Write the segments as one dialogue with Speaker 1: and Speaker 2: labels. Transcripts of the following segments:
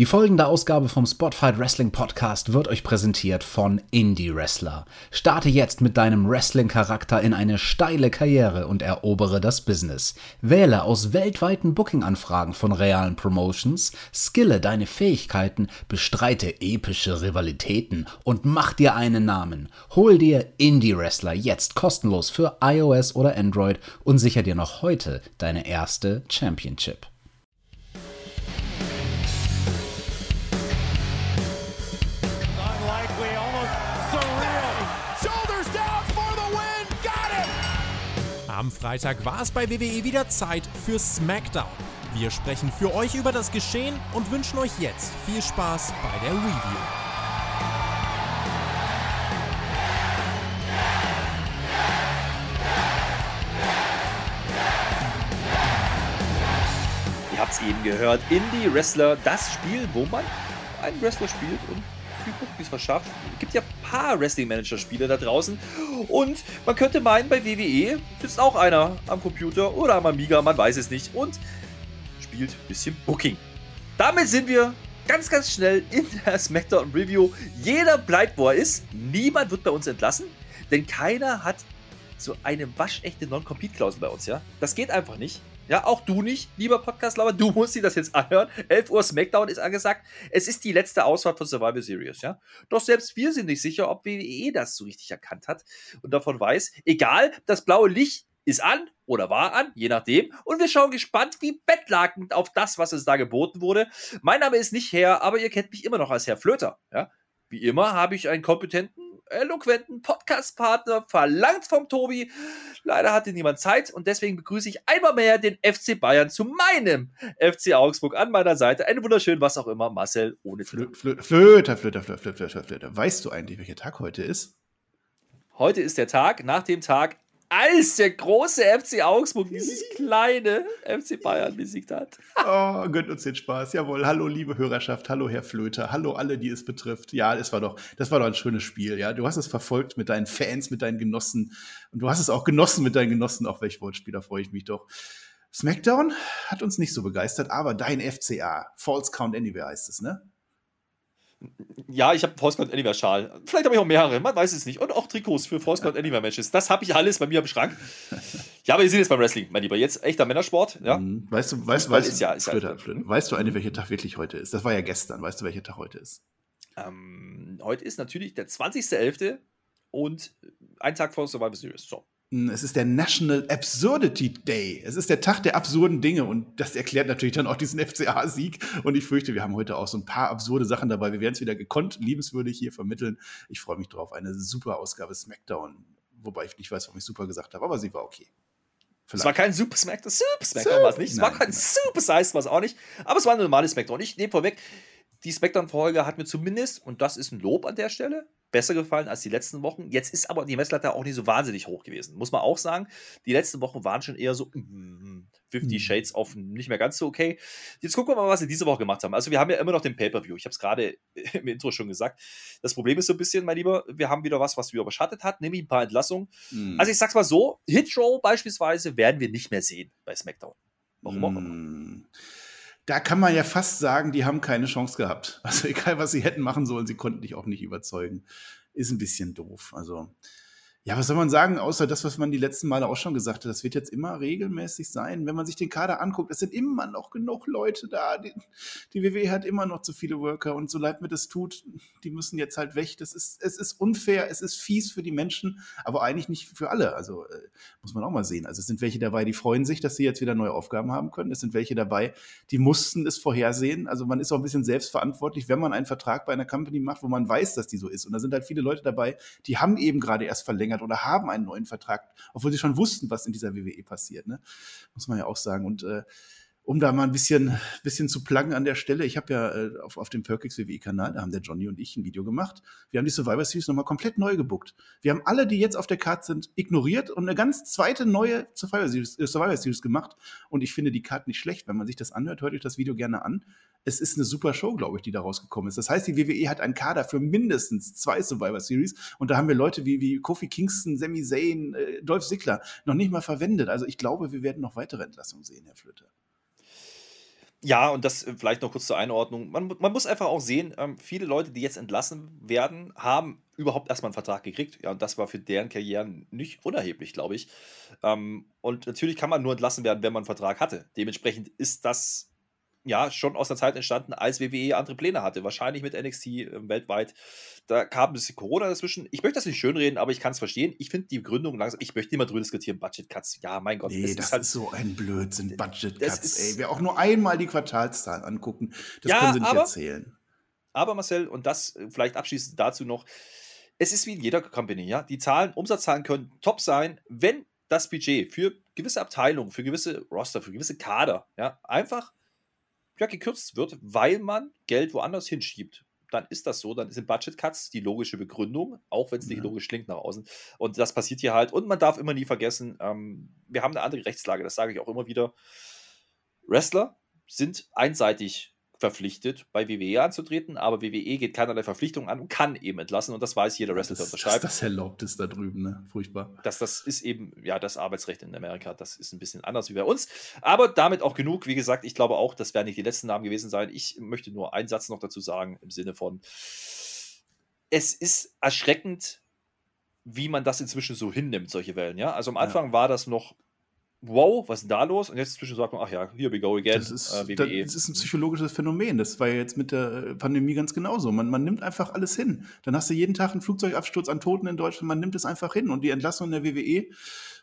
Speaker 1: Die folgende Ausgabe vom Spotfight Wrestling Podcast wird euch präsentiert von Indie Wrestler. Starte jetzt mit deinem Wrestling-Charakter in eine steile Karriere und erobere das Business. Wähle aus weltweiten Booking-Anfragen von realen Promotions, skille deine Fähigkeiten, bestreite epische Rivalitäten und mach dir einen Namen. Hol dir Indie Wrestler jetzt kostenlos für iOS oder Android und sicher dir noch heute deine erste Championship.
Speaker 2: Am Freitag war es bei WWE wieder Zeit für SmackDown. Wir sprechen für euch über das Geschehen und wünschen euch jetzt viel Spaß bei der Review.
Speaker 3: Ihr habt es eben gehört, Indie Wrestler, das Spiel, wo man einen Wrestler spielt und viel Punkte verschafft. Es gibt ja ein paar Wrestling-Manager-Spiele da draußen und man könnte meinen, bei WWE sitzt auch einer am Computer oder am Amiga, man weiß es nicht und spielt ein bisschen Booking. Damit sind wir ganz, ganz schnell in der SmackDown Review. Jeder bleibt, wo er ist. Niemand wird bei uns entlassen, denn keiner hat so eine waschechte Non-Compete-Klausel bei uns, ja? Das geht einfach nicht. Ja, auch du nicht, lieber Podcast-Lover, du musst dir das jetzt anhören. 11 Uhr Smackdown ist angesagt. Es ist die letzte Ausfahrt von Survivor Series, ja? Doch selbst wir sind nicht sicher, ob WWE das so richtig erkannt hat und davon weiß, egal, das blaue Licht ist an oder war an, je nachdem. Und wir schauen gespannt wie bettlagend auf das, was uns da geboten wurde. Mein Name ist nicht Herr, aber ihr kennt mich immer noch als Herr Flöter, ja? Wie immer habe ich einen kompetenten, eloquenten Podcast-Partner verlangt vom Tobi. Leider hatte niemand Zeit und deswegen begrüße ich einmal mehr den FC Bayern zu meinem FC Augsburg an meiner Seite. Einen wunderschönen, was auch immer, Marcel ohne
Speaker 4: Flö. Flö Flöter, Flöter, Flöter, Flöter, Flöter, Flöter. Weißt du eigentlich, welcher Tag heute ist?
Speaker 3: Heute ist der Tag, nach dem Tag, als der große FC Augsburg dieses kleine FC Bayern besiegt hat.
Speaker 4: Oh, gönnt uns den Spaß. Jawohl. Hallo, liebe Hörerschaft. Hallo, Herr Flöter. Hallo, alle, die es betrifft. Ja, das war doch, das war doch ein schönes Spiel. Ja, du hast es verfolgt mit deinen Fans, mit deinen Genossen. Und du hast es auch genossen mit deinen Genossen. Auf welch Wortspiel, da freue ich mich doch. SmackDown hat uns nicht so begeistert, aber dein FCA, False Count Anywhere heißt es, ne?
Speaker 3: Ja, ich habe einen Count Anywhere Schal. Vielleicht habe ich auch mehrere, man weiß es nicht. Und auch Trikots für False Count Anywhere Matches. Das habe ich alles bei mir im Schrank. Ja, aber wir sind jetzt beim Wrestling, mein Lieber. Jetzt echter Männersport. Ja?
Speaker 4: Mhm. Weißt du, weißt, weißt,
Speaker 3: ist ja- ist ja-
Speaker 4: Flöter, Flöter, weißt du eigentlich, welcher Tag wirklich heute ist? Das war ja gestern. Weißt du, welcher Tag heute ist?
Speaker 3: Ähm, heute ist natürlich der 20.11. und ein Tag vor Survivor Series. So.
Speaker 4: Es ist der National Absurdity Day. Es ist der Tag der absurden Dinge und das erklärt natürlich dann auch diesen FCA-Sieg. Und ich fürchte, wir haben heute auch so ein paar absurde Sachen dabei. Wir werden es wieder gekonnt, liebenswürdig hier vermitteln. Ich freue mich drauf. Eine super Ausgabe SmackDown. Wobei ich nicht weiß, warum ich super gesagt habe, aber sie war okay.
Speaker 3: Es war kein Super Smackdown. Super Smackdown war es nicht. Es war
Speaker 4: Nein,
Speaker 3: kein
Speaker 4: nein.
Speaker 3: Super Size, war es auch nicht. Aber es war eine normale Smackdown. Ich nehme vorweg, die Smackdown-Folge hat mir zumindest, und das ist ein Lob an der Stelle, besser gefallen als die letzten Wochen. Jetzt ist aber die Messlatte auch nicht so wahnsinnig hoch gewesen. Muss man auch sagen. Die letzten Wochen waren schon eher so mm, 50
Speaker 4: Mhm.
Speaker 3: Shades of nicht mehr ganz so okay. Jetzt gucken wir mal, was sie diese Woche gemacht haben. Also wir haben ja immer noch den Pay-Per-View. Ich habe es gerade im Intro schon gesagt. Das Problem ist so ein bisschen, mein Lieber, wir haben wieder was, was wir überschattet hat, nämlich ein paar Entlassungen.
Speaker 4: Mhm.
Speaker 3: Also ich sag's mal so, Hit-Row beispielsweise werden wir nicht mehr sehen bei SmackDown. Warum auch immer.
Speaker 4: Mm. Da kann man ja fast sagen, die haben keine Chance gehabt. Also egal, was sie hätten machen sollen, sie konnten dich auch nicht überzeugen. Ist ein bisschen doof. Also ja, was soll man sagen, außer das, was man die letzten Male auch schon gesagt hat. Das wird jetzt immer regelmäßig sein. Wenn man sich den Kader anguckt, es sind immer noch genug Leute da. Die, die WWE hat immer noch zu viele Worker und so leid mir das tut, die müssen jetzt halt weg. Das ist, es ist unfair, es ist fies für die Menschen, aber eigentlich nicht für alle. Also äh, muss man auch mal sehen. Also es sind welche dabei, die freuen sich, dass sie jetzt wieder neue Aufgaben haben können. Es sind welche dabei, die mussten es vorhersehen. Also man ist auch ein bisschen selbstverantwortlich, wenn man einen Vertrag bei einer Company macht, wo man weiß, dass die so ist. Und da sind halt viele Leute dabei, die haben eben gerade erst verlängert oder haben einen neuen Vertrag, obwohl sie schon wussten, was in dieser WWE passiert. Ne? Muss man ja auch sagen. Und äh, um da mal ein bisschen, bisschen zu pluggen an der Stelle, ich habe ja äh, auf, auf dem Perkix WWE-Kanal, da haben der Johnny und ich ein Video gemacht. Wir haben die Survivor Series nochmal komplett neu gebuckt. Wir haben alle, die jetzt auf der Karte sind, ignoriert und eine ganz zweite neue Survivor Series, äh, Survivor Series gemacht. Und ich finde die Karte nicht schlecht. Wenn man sich das anhört, hört euch das Video gerne an. Es ist eine super Show, glaube ich, die da rausgekommen ist. Das heißt, die WWE hat einen Kader für mindestens zwei Survivor Series und da haben wir Leute wie, wie Kofi Kingston, Sami Zayn, äh, Dolph Ziggler noch nicht mal verwendet. Also ich glaube, wir werden noch weitere Entlassungen sehen, Herr Flöter.
Speaker 3: Ja, und das äh, vielleicht noch kurz zur Einordnung. Man, man muss einfach auch sehen, ähm, viele Leute, die jetzt entlassen werden, haben überhaupt erstmal einen Vertrag gekriegt. Ja, und das war für deren Karrieren nicht unerheblich, glaube ich. Ähm, und natürlich kann man nur entlassen werden, wenn man einen Vertrag hatte. Dementsprechend ist das ja, schon aus der Zeit entstanden, als WWE andere Pläne hatte. Wahrscheinlich mit NXT äh, weltweit. Da kam ein bisschen Corona dazwischen. Ich möchte das nicht schönreden, aber ich kann es verstehen. Ich finde die Gründung langsam. Ich möchte nicht mehr drüber diskutieren. Budget Cuts. Ja, mein Gott.
Speaker 4: Nee, das ist, halt, ist so ein Blödsinn. Budget Cuts, ey. Wer auch nur einmal die Quartalszahlen angucken, das
Speaker 3: Ja,
Speaker 4: können sie nicht
Speaker 3: aber-
Speaker 4: erzählen.
Speaker 3: Aber Marcel, und das äh, vielleicht abschließend dazu noch, es ist wie in jeder Company, ja. Die Zahlen, Umsatzzahlen können top sein, wenn das Budget für gewisse Abteilungen, für gewisse Roster, für gewisse Kader, ja, einfach ja, gekürzt wird, weil man Geld woanders hinschiebt. Dann ist das so, dann sind Budget Cuts die logische Begründung, auch wenn es nicht
Speaker 4: Ja.
Speaker 3: logisch klingt nach außen. Und das passiert hier halt. Und man darf immer nie vergessen, ähm, wir haben eine andere Rechtslage, das sage ich auch immer wieder. Wrestler sind einseitig verpflichtet, bei WWE anzutreten, aber WWE geht keinerlei Verpflichtungen an und kann eben entlassen und das weiß jeder Wrestler, der
Speaker 4: Das,
Speaker 3: unterschreibt.
Speaker 4: das erlaubt ist da drüben, ne? Furchtbar.
Speaker 3: Das, das ist eben, ja, das Arbeitsrecht in Amerika, das ist ein bisschen anders wie bei uns. Aber damit auch genug. Wie gesagt, ich glaube auch, das werden nicht die letzten Namen gewesen sein. Ich möchte nur einen Satz noch dazu sagen, im Sinne von, es ist erschreckend, wie man das inzwischen so hinnimmt, solche Wellen. Ja, also am
Speaker 4: Ja.
Speaker 3: Anfang war das noch, wow, was ist da los? Und jetzt inzwischen sagt man, ach ja, here we go again.
Speaker 4: Das ist,
Speaker 3: äh,
Speaker 4: das, ist ein psychologisches Phänomen. Das war ja jetzt mit der äh, Pandemie ganz genauso. Man, man nimmt einfach alles hin. Dann hast du jeden Tag einen Flugzeugabsturz an Toten in Deutschland. Man nimmt es einfach hin. Und die Entlassung in der WWE,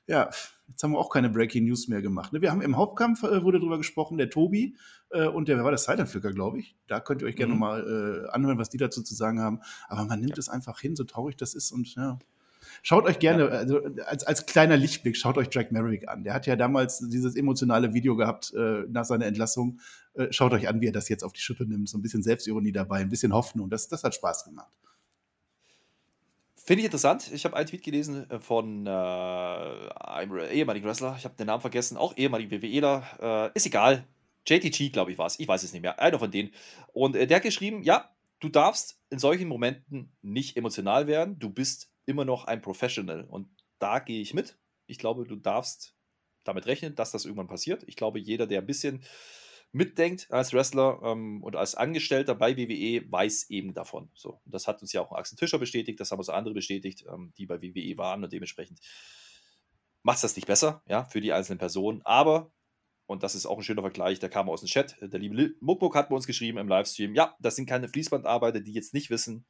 Speaker 4: ja, jetzt haben wir auch keine Breaking News mehr gemacht. ne? Wir haben im Hauptkampf, äh, wurde drüber gesprochen, der Tobi äh, und der, wer war das, Silentflicker, glaube ich. Da könnt ihr euch gerne
Speaker 3: Mhm.
Speaker 4: mal äh, anhören, was die dazu zu sagen haben. Aber man nimmt es einfach hin, so traurig das ist. Und ja, Schaut euch gerne, also als, als kleiner Lichtblick, schaut euch Jack Merrick an. Der hat ja damals dieses emotionale Video gehabt äh, nach seiner Entlassung. Äh, schaut euch an, wie er das jetzt auf die Schippe nimmt. So ein bisschen Selbstironie dabei, ein bisschen Hoffnung. Das, das hat Spaß gemacht.
Speaker 3: Finde ich interessant. Ich habe einen Tweet gelesen äh, von äh, einem ehemaligen Wrestler. Ich habe den Namen vergessen. Auch ehemaligen WWEler. Äh, ist egal. JTG, glaube ich, war es. Ich weiß es nicht mehr. Einer von denen. Und äh, der hat geschrieben: Ja, du darfst in solchen Momenten nicht emotional werden. Du bist immer noch ein Professional. Und da gehe ich mit. Ich glaube, du darfst damit rechnen, dass das irgendwann passiert. Ich glaube, jeder, der ein bisschen mitdenkt als Wrestler ähm, und als Angestellter bei WWE, weiß eben davon. So, und das hat uns ja auch Axel Tischer bestätigt, das haben uns andere bestätigt, ähm, die bei WWE waren und dementsprechend macht das nicht besser, ja, für die einzelnen Personen. Aber, und das ist auch ein schöner Vergleich, der kam aus dem Chat, der liebe Muckmuck hat bei uns geschrieben im Livestream, ja, das sind keine Fließbandarbeiter, die jetzt nicht wissen,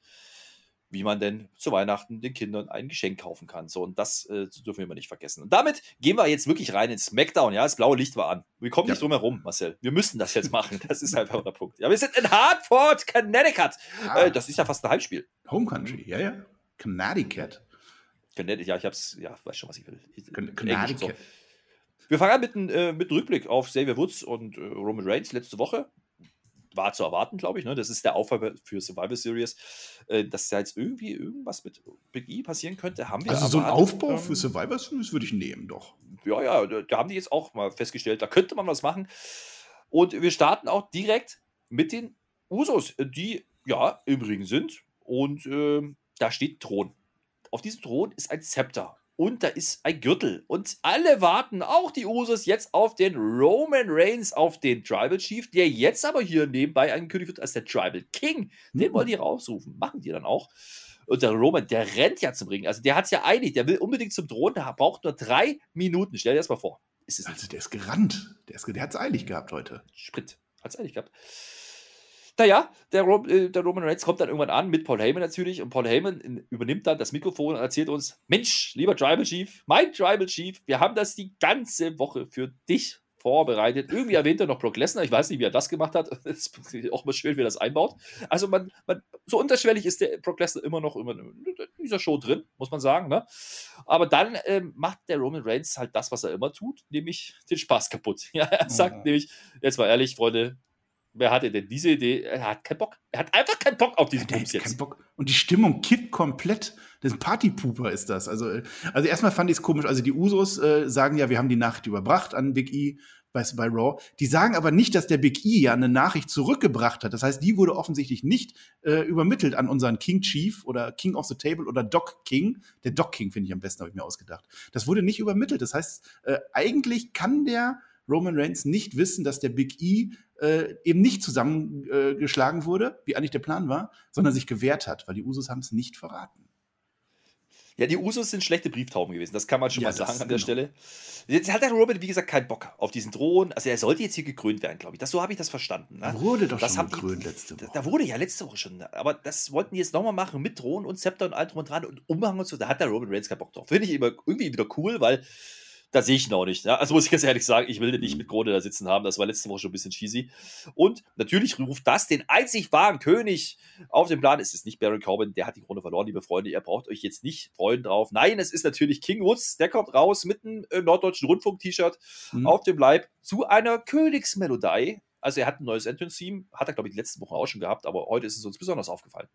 Speaker 3: wie man denn zu Weihnachten den Kindern ein Geschenk kaufen kann. So, und das äh, dürfen wir immer nicht vergessen. Und damit gehen wir jetzt wirklich rein ins Smackdown. Ja, das blaue Licht war an. Wir kommen nicht
Speaker 4: Ja.
Speaker 3: drum herum, Marcel. Wir müssen das jetzt machen. Das ist einfach der Punkt. Ja, wir sind in Hartford, Connecticut. Äh, das ist ja fast ein Heimspiel.
Speaker 4: Home Country, ja, ja. Connecticut.
Speaker 3: Connecticut, ja, ich hab's, ja, weiß schon, was ich will. So.
Speaker 4: Connecticut.
Speaker 3: Wir fangen an mit, einem, äh, mit Rückblick auf Xavier Woods und äh, Roman Reigns letzte Woche. War zu erwarten, glaube ich. Ne? Das ist der Aufbau für Survivor Series. Äh, dass da jetzt irgendwie irgendwas mit Big E passieren könnte, haben wir
Speaker 4: Also so ein
Speaker 3: erwartet.
Speaker 4: Aufbau
Speaker 3: Ähm,
Speaker 4: für Survivor Series würde ich nehmen, doch.
Speaker 3: ja, ja, da, da haben die jetzt auch mal festgestellt, da könnte man was machen. Und wir starten auch direkt mit den Usos, die ja im Ring sind. Und ähm, da steht Thron. Auf diesem Thron ist ein Zepter. Und da ist ein Gürtel. Und alle warten, auch die Usos, jetzt auf den Roman Reigns, auf den Tribal Chief, der jetzt aber hier nebenbei angekündigt wird als der Tribal King. Den
Speaker 4: Hm.
Speaker 3: wollen die rausrufen. Machen die dann auch. Und der Roman, der rennt ja zum Ring. Also der hat es ja eilig. Der will unbedingt zum Thron. Der braucht nur drei Minuten. Stell dir das mal vor.
Speaker 4: Also der ist gerannt. Der, ist, der hat es eilig gehabt heute.
Speaker 3: Sprint. Hat es eilig gehabt. Naja, der, Ro äh, der Roman Reigns kommt dann irgendwann an mit Paul Heyman natürlich und Paul Heyman in, übernimmt dann das Mikrofon und erzählt uns: Mensch, lieber Tribal Chief, mein Tribal Chief, wir haben das die ganze Woche für dich vorbereitet. Irgendwie erwähnt er noch Brock Lesnar. Ich weiß nicht, wie er das gemacht hat. Es ist auch mal schön, wie er das einbaut. Also, man, man, so unterschwellig ist der Brock Lesnar immer noch immer in dieser Show drin, muss man sagen. Ne? Aber dann ähm, macht der Roman Reigns halt das, was er immer tut, nämlich den Spaß kaputt. Ja, er sagt
Speaker 4: Oh.
Speaker 3: nämlich, jetzt mal ehrlich, Freunde, wer hatte denn diese Idee? Er hat keinen Bock. Er hat einfach keinen Bock auf diesen Bums
Speaker 4: hat keinen
Speaker 3: jetzt.
Speaker 4: Bock. Und die Stimmung kippt komplett. Das ist ein Partypooper ist das. Also, äh, also erstmal fand ich es komisch. Also die Usos äh, sagen ja, wir haben die Nachricht überbracht an Big E bei, bei Raw. Die sagen aber nicht, dass der Big E ja eine Nachricht zurückgebracht hat. Das heißt, die wurde offensichtlich nicht äh, übermittelt an unseren King Chief oder King of the Table oder Doc King. Der Doc King finde ich am besten, habe ich mir ausgedacht. Das wurde nicht übermittelt. Das heißt, äh, eigentlich kann der Roman Reigns nicht wissen, dass der Big E äh, eben nicht zusammengeschlagen wurde, wie eigentlich der Plan war, sondern sich gewehrt hat, weil die Usos haben es nicht verraten.
Speaker 3: Ja, die Usos sind schlechte Brieftauben gewesen, das kann man schon
Speaker 4: Ja,
Speaker 3: mal sagen an der
Speaker 4: genau.
Speaker 3: Stelle. Jetzt hat der Robert, wie gesagt, keinen Bock auf diesen Thron. Also er sollte jetzt hier gekrönt werden, glaube ich. Das, so habe ich das verstanden. Ne?
Speaker 4: Wurde doch
Speaker 3: das
Speaker 4: schon
Speaker 3: die-
Speaker 4: gekrönt letzte Woche.
Speaker 3: da wurde ja letzte Woche schon. Aber das wollten die jetzt nochmal machen mit Thron und Zepter und allem drum und dran und Umhang und so. Da hat der Roman Reigns keinen Bock drauf. Finde ich immer irgendwie wieder cool, weil da sehe ich ihn auch nicht. Ja? Also muss ich ganz ehrlich sagen, ich will den nicht mit Krone da sitzen haben. Das war letzte Woche schon ein bisschen cheesy. Und natürlich ruft das den einzig wahren König auf den Plan. Es ist nicht Baron Corbin, der hat die Krone verloren, liebe Freunde. Ihr braucht euch jetzt nicht freuen drauf. Nein, es ist natürlich King Woods. Der kommt raus mit einem äh, norddeutschen Rundfunk-T-Shirt
Speaker 4: Mhm.
Speaker 3: auf dem Leib zu einer Königsmelodie. Also er hat ein neues Entrance-Theme, hat er, glaube ich, die letzten Wochen auch schon gehabt, aber heute ist es uns besonders aufgefallen.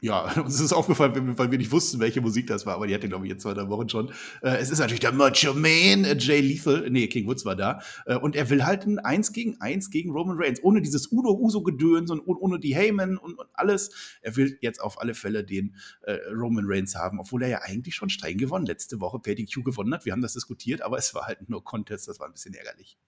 Speaker 4: Ja, uns ist aufgefallen, weil wir nicht wussten, welche Musik das war, aber die hatte, glaube ich, jetzt zwei, drei Wochen schon. Äh, es ist natürlich der Macho Man, äh, Jay Lethal, nee, King Woods war da. Äh, und er will halt ein Eins gegen Eins gegen Roman Reigns, ohne dieses Udo-Uso-Gedöns und oh- ohne die Heyman und, und alles. Er will jetzt auf alle Fälle den äh, Roman Reigns haben, obwohl er ja eigentlich schon streng gewonnen letzte Woche per DQ gewonnen hat. Wir haben das diskutiert, aber es war halt nur Contest, das war ein bisschen ärgerlich.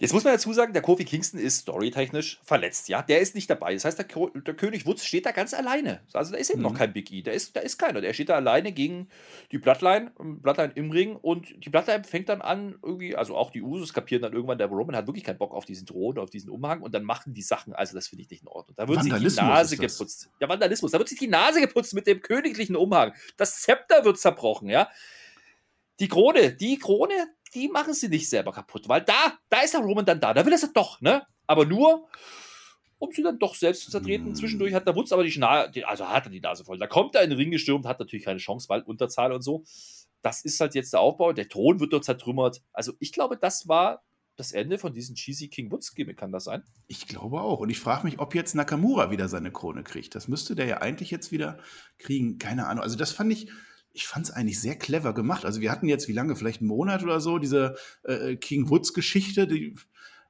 Speaker 3: Jetzt muss man dazu sagen, der Kofi Kingston ist storytechnisch verletzt, ja. Der ist nicht dabei. Das heißt, der, Ko der König Woods steht da ganz alleine. Also da ist eben noch
Speaker 4: Mhm.
Speaker 3: kein Big E. Da ist, da ist keiner. Der steht da alleine gegen die Bloodline, ähm, Bloodline im Ring und die Bloodline fängt dann an, irgendwie, also auch die Usos kapieren dann irgendwann, der Roman hat wirklich keinen Bock auf diesen Thron, auf diesen Umhang und dann machen die Sachen, also das finde ich nicht in Ordnung. Da wird sich die Nase geputzt. Ja, Vandalismus. Da wird sich die Nase geputzt mit dem königlichen Umhang. Das Zepter wird zerbrochen, ja. Die Krone, die Krone, die machen sie nicht selber kaputt, weil da, da ist der Roman dann da, da will er sie doch, ne? Aber nur, um sie dann doch selbst zu zertreten.
Speaker 4: Mm.
Speaker 3: Zwischendurch hat der Wutz aber die Schnase, also hat er die Nase voll. Da kommt er in den Ring gestürmt, hat natürlich keine Chance, weil Unterzahl und so. Das ist halt jetzt der Aufbau. Der Thron wird dort zertrümmert. Also ich glaube, das war das Ende von diesem Cheesy King Woods Gimmick, kann das sein?
Speaker 4: Ich glaube auch. Und ich frage mich, ob jetzt Nakamura wieder seine Krone kriegt. Das müsste der ja eigentlich jetzt wieder kriegen. Keine Ahnung. Also das fand ich, ich fand es eigentlich sehr clever gemacht. Also wir hatten jetzt, wie lange, vielleicht einen Monat oder so, diese äh, King Woods Geschichte, die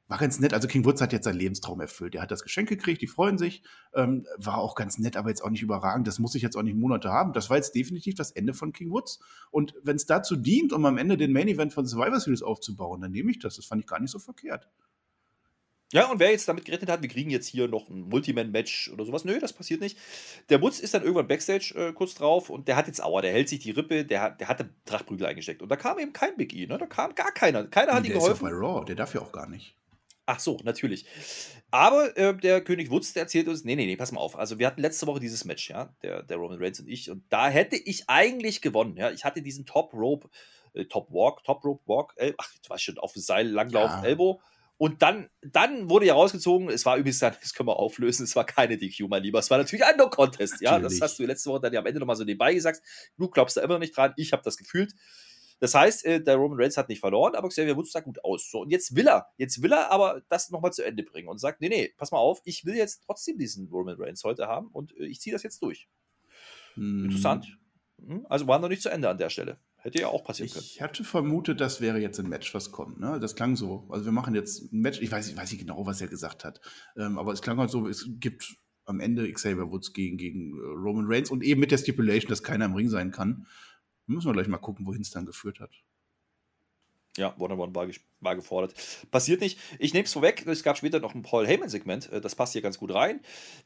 Speaker 4: war ganz nett. Also King Woods hat jetzt seinen Lebenstraum erfüllt. Er hat das Geschenk gekriegt, die freuen sich. Ähm, war auch ganz nett, aber jetzt auch nicht überragend. Das muss ich jetzt auch nicht Monate haben. Das war jetzt definitiv das Ende von King Woods. Und wenn es dazu dient, um am Ende den Main Event von Survivor Series aufzubauen, dann nehme ich das. Das fand ich gar nicht so verkehrt.
Speaker 3: Ja, und wer jetzt damit gerechnet hat, wir kriegen jetzt hier noch ein Multiman-Match oder sowas, nö, das passiert nicht. Der Woods ist dann irgendwann Backstage äh, kurz drauf und der hat jetzt Aua, der hält sich die Rippe, der, hat- der hatte Trachtprügel eingesteckt. Und da kam eben kein Big E, ne? Da kam gar keiner. Keiner hat ihm
Speaker 4: der ist
Speaker 3: geholfen.
Speaker 4: bei Raw, der darf ja auch gar nicht.
Speaker 3: Ach so, natürlich. Aber äh, der König Wutz, der erzählt uns, nee, nee, nee, pass mal auf. Also wir hatten letzte Woche dieses Match, ja, der, der Roman Reigns und ich. Und da hätte ich eigentlich gewonnen, ja. Ich hatte diesen Top Rope, äh, Top Walk, Top Rope Walk, ach, du warst schon auf dem Seil, Langlauf,
Speaker 4: Ja.
Speaker 3: Elbow. Und dann, dann wurde ja rausgezogen, es war übrigens dann, das können wir auflösen, es war keine DQ, mein Lieber. Es war natürlich ein No-Contest, ja. Das hast du letzte Woche dann ja am Ende nochmal so nebenbei gesagt. Du glaubst da immer noch nicht dran, ich habe das gefühlt. Das heißt, äh, der Roman Reigns hat nicht verloren, aber Xavier Woods sah gut aus. So, und jetzt will er, jetzt will er aber das nochmal zu Ende bringen und sagt, nee, nee, pass mal auf, ich will jetzt trotzdem diesen Roman Reigns heute haben und äh, ich ziehe das jetzt durch.
Speaker 4: Hm.
Speaker 3: Interessant. Hm, Also war noch nicht zu Ende an der Stelle. Hätte ja auch passieren können.
Speaker 4: Ich hatte vermutet, das wäre jetzt ein Match, was kommt. Ne? Das klang so. Also wir machen jetzt ein Match. Ich weiß, ich weiß nicht genau, was er gesagt hat. Ähm, aber es klang halt so, es gibt am Ende Xavier Woods gegen, gegen äh, Roman Reigns und eben mit der Stipulation, dass keiner im Ring sein kann. Müssen wir gleich mal gucken, wohin es dann geführt hat.
Speaker 3: Ja, One-on-One war, war gefordert. Passiert nicht. Ich nehme es vorweg, es gab später noch ein Paul Heyman-Segment, äh, das passt hier ganz gut rein.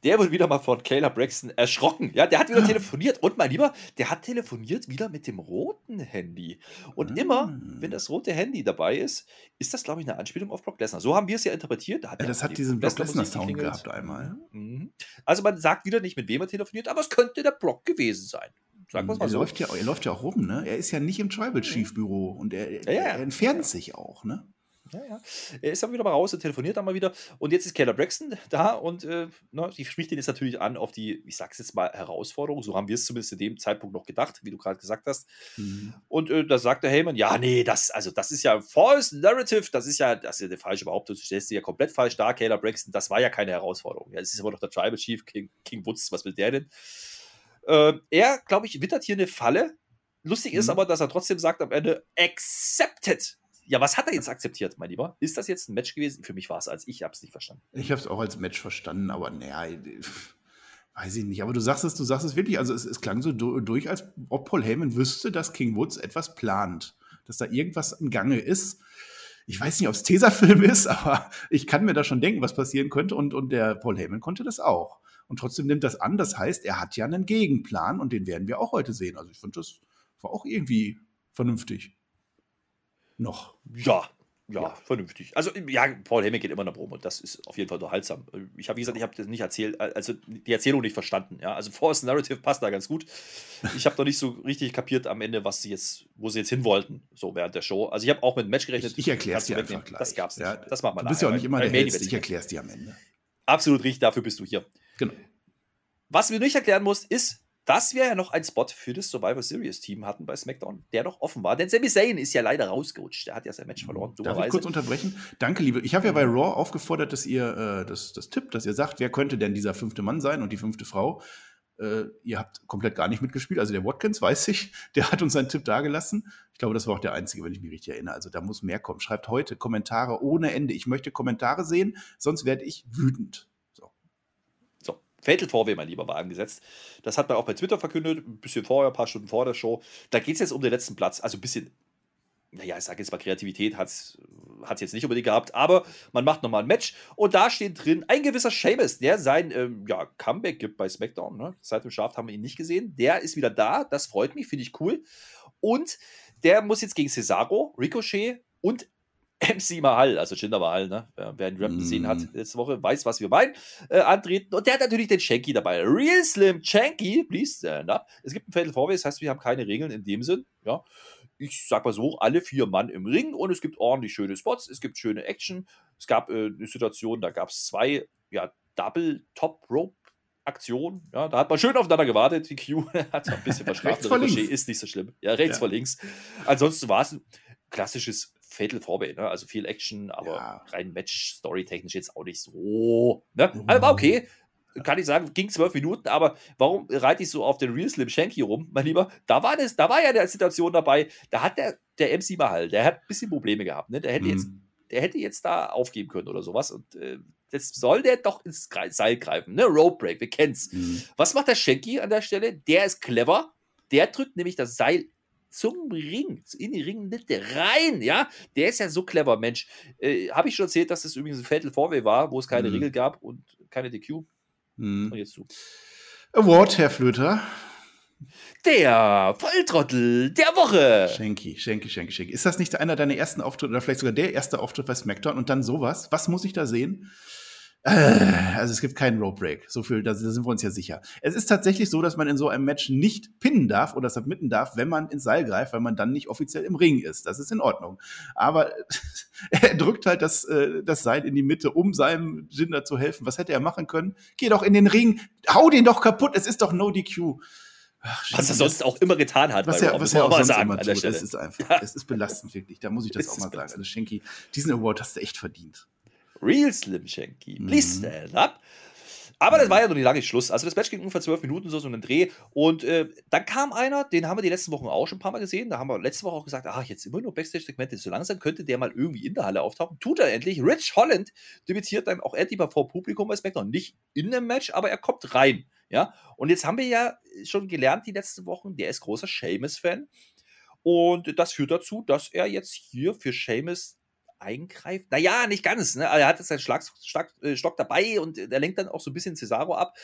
Speaker 3: Der wird wieder mal von Kayla Braxton erschrocken. Ja, der hat wieder telefoniert. Und mein Lieber, der hat telefoniert wieder mit dem roten Handy. Und immer,
Speaker 4: Ah.
Speaker 3: wenn das rote Handy dabei ist, ist das, glaube ich, eine Anspielung auf Brock Lesnar. So haben wir es ja interpretiert. Da hat
Speaker 4: Ja, das hat
Speaker 3: die
Speaker 4: diesen Brock Lesnar-Sound gehabt einmal.
Speaker 3: Mhm. Also man sagt wieder nicht, mit wem er telefoniert, aber es könnte der Brock gewesen sein. Sagen wir es mal
Speaker 4: er,
Speaker 3: so.
Speaker 4: läuft ja, er läuft ja auch rum, ne? Er ist ja nicht im Tribal Chief Büro und er,
Speaker 3: Ja, ja.
Speaker 4: er entfernt sich auch, ne?
Speaker 3: Ja, ja. Er ist dann wieder mal raus und telefoniert dann mal wieder. Und jetzt ist Keller Braxton da und äh, ne, die spricht ihn jetzt natürlich an auf die, ich sag's jetzt mal, Herausforderung. So haben wir es zumindest in dem Zeitpunkt noch gedacht, wie du gerade gesagt hast.
Speaker 4: Mhm.
Speaker 3: Und äh, da sagt der Heyman, ja, nee, das, also das ist ja false narrative, das ist ja, das ist ja eine falsche Behauptung, du stellst dir ja komplett falsch dar, Kayla Braxton, das war ja keine Herausforderung. Ja, es ist aber doch der Tribal Chief, King, King Woods, was will der denn? Äh, er, glaube ich, wittert hier eine Falle. Lustig ist
Speaker 4: Mhm.
Speaker 3: aber, dass er trotzdem sagt am Ende, accepted. Ja, was hat er jetzt akzeptiert, mein Lieber? Ist das jetzt ein Match gewesen? Für mich war es als ich, habe es nicht verstanden.
Speaker 4: Ich habe es auch als Match verstanden, aber naja, weiß ich nicht. Aber du sagst es, du sagst es wirklich. Also es, es klang so du- durch, als ob Paul Heyman wüsste, dass King Woods etwas plant, dass da irgendwas im Gange ist. Ich weiß nicht, ob es Tesafilm ist, aber ich kann mir da schon denken, was passieren könnte. Und, und der Paul Heyman konnte das auch. Und trotzdem nimmt das an. Das heißt, er hat ja einen Gegenplan und den werden wir auch heute sehen. Also ich finde, das war auch irgendwie vernünftig. Noch.
Speaker 3: Ja, ja, ja, vernünftig. Also, ja, Paul Heyman geht immer nach Promo. Das ist auf jeden Fall unterhaltsam. Ich habe, wie gesagt, ich habe das nicht erzählt, also die Erzählung nicht verstanden. Ja, also Force Narrative passt da ganz gut. Ich habe noch nicht so richtig kapiert am Ende, was sie jetzt, wo sie jetzt hin wollten, so während der Show. Also, ich habe auch mit dem Match gerechnet.
Speaker 4: Ich, ich erkläre es dir einfach
Speaker 3: gleich. Das gab's nicht. Ja, das macht man
Speaker 4: Du bist ja auch nicht immer der Hellste. Ich erkläre es dir am Ende.
Speaker 3: Absolut richtig, dafür bist du hier.
Speaker 4: Genau.
Speaker 3: Was du nicht erklären musst, ist, dass wir ja noch einen Spot für das Survivor Series Team hatten bei SmackDown, der noch offen war. Denn Sami Zayn ist ja leider rausgerutscht. Der hat ja sein Match verloren.
Speaker 4: Darf ich kurz unterbrechen? Danke, liebe. Ich habe ja bei Raw aufgefordert, dass ihr äh, das, das tippt, dass ihr sagt, wer könnte denn dieser fünfte Mann sein und die fünfte Frau. Äh, ihr habt komplett gar nicht mitgespielt. Also der Watkins, weiß ich, der hat uns seinen Tipp dagelassen. Ich glaube, das war auch der einzige, wenn ich mich richtig erinnere. Also da muss mehr kommen. Schreibt heute Kommentare ohne Ende. Ich möchte Kommentare sehen, sonst werde ich wütend.
Speaker 3: Fatal 4 mein Lieber, war angesetzt. Das hat man auch bei Twitter verkündet, ein bisschen vorher, ein paar Stunden vor der Show. Da geht es jetzt um den letzten Platz. Also ein bisschen, naja, ich sage jetzt mal, Kreativität hat es jetzt nicht unbedingt gehabt, aber man macht nochmal ein Match und da steht drin ein gewisser Sheamus, der sein ähm, ja, Comeback gibt bei SmackDown. Ne? Seit dem Shaft haben wir ihn nicht gesehen. Der ist wieder da, das freut mich, finde ich cool. Und der muss jetzt gegen Cesaro, Ricochet und MC Mahal, also Jinder Mahal, ne? wer den Rap gesehen hat mm. letzte Woche, weiß, was wir meinen, äh, antreten. Und der hat natürlich den Shanky dabei. Real Slim Shanky, please stand up. Es gibt ein Fatal Four das heißt, wir haben keine Regeln in dem Sinn. Ja. Ich sag mal so, alle vier Mann im Ring und es gibt ordentlich schöne Spots, es gibt schöne Action. Es gab äh, eine Situation, da gab es zwei ja, Double Top Rope Aktion. Ja, da hat man schön aufeinander gewartet. Die Q hat ein bisschen verschlafen. ist nicht so schlimm. Ja, rechts ja. vor links. Ansonsten war es ein klassisches Fatal Forbay, ne? Also viel Action, aber ja. rein Match-Story-technisch jetzt auch nicht so. Ne? Also war okay. Kann ich sagen, ging zwölf Minuten, aber warum reite ich so auf den Real Slim Shanky rum, mein Lieber? Da war, das, da war ja eine Situation dabei, da hat der, der MC Mahal, der hat ein bisschen Probleme gehabt, ne? Der hätte mhm. jetzt der hätte jetzt da aufgeben können oder sowas. Und äh, jetzt soll der doch ins Seil greifen. Ne? Rope Break, wir kennen's. Mhm. Was macht der Shanky an der Stelle? Der ist clever. Der drückt nämlich das Seil zum Ring, in die Ringmitte rein, ja. Der ist ja so clever, Mensch. Äh, Habe ich schon erzählt, dass das übrigens ein Fatal Four war, wo es keine mhm. Regel gab und keine DQ?
Speaker 4: Mhm. Und jetzt du. Award, Herr Flöter.
Speaker 3: Der Volltrottel der Woche.
Speaker 4: Schenki, Schenki, Schenki, Schenki. Ist das nicht einer deiner ersten Auftritte oder vielleicht sogar der erste Auftritt bei SmackDown und dann sowas? Was muss ich da sehen? Äh, also es gibt keinen Rope Break. So viel, da, sind wir uns ja sicher. Es ist tatsächlich so, dass man in so einem Match nicht pinnen darf oder submitten darf, wenn man ins Seil greift, weil man dann nicht offiziell im Ring ist. Das ist in Ordnung. Aber er drückt halt das, äh, das Seil in die Mitte, um seinem Jinder zu helfen. Was hätte er machen können? Geh doch in den Ring, hau den doch kaputt. Es ist doch No DQ.
Speaker 3: Ach, was er sonst auch immer getan hat.
Speaker 4: Was er, was er auch sonst sagen, immer tut. Es ist einfach, ja. es ist belastend wirklich. Da muss ich das, das auch mal sagen. Also Schenki, diesen Award hast du echt verdient.
Speaker 3: Real Slim Shanky. Please mhm. stand up. Aber das war ja noch nicht lange Schluss. Also das Match ging ungefähr zwölf Minuten, so, so einen Dreh. Und äh, dann kam einer, den haben wir die letzten Wochen auch schon ein paar Mal gesehen. Da haben wir letzte Woche auch gesagt, ach, jetzt immer nur Backstage-Segmente. So langsam könnte der mal irgendwie in der Halle auftauchen. Tut er endlich. Rich Holland debütiert dann auch endlich mal vor Publikum bei SmackDown. Nicht in dem Match, aber er kommt rein. Ja. Und jetzt haben wir ja schon gelernt die letzten Wochen, der ist großer Seamus-Fan. Und das führt dazu, dass er jetzt hier für Seamus eingreift. Naja, nicht ganz. Ne? Er hat jetzt seinen Schlag, Schlag, äh, Stock dabei und der lenkt dann auch so ein bisschen Cesaro ab.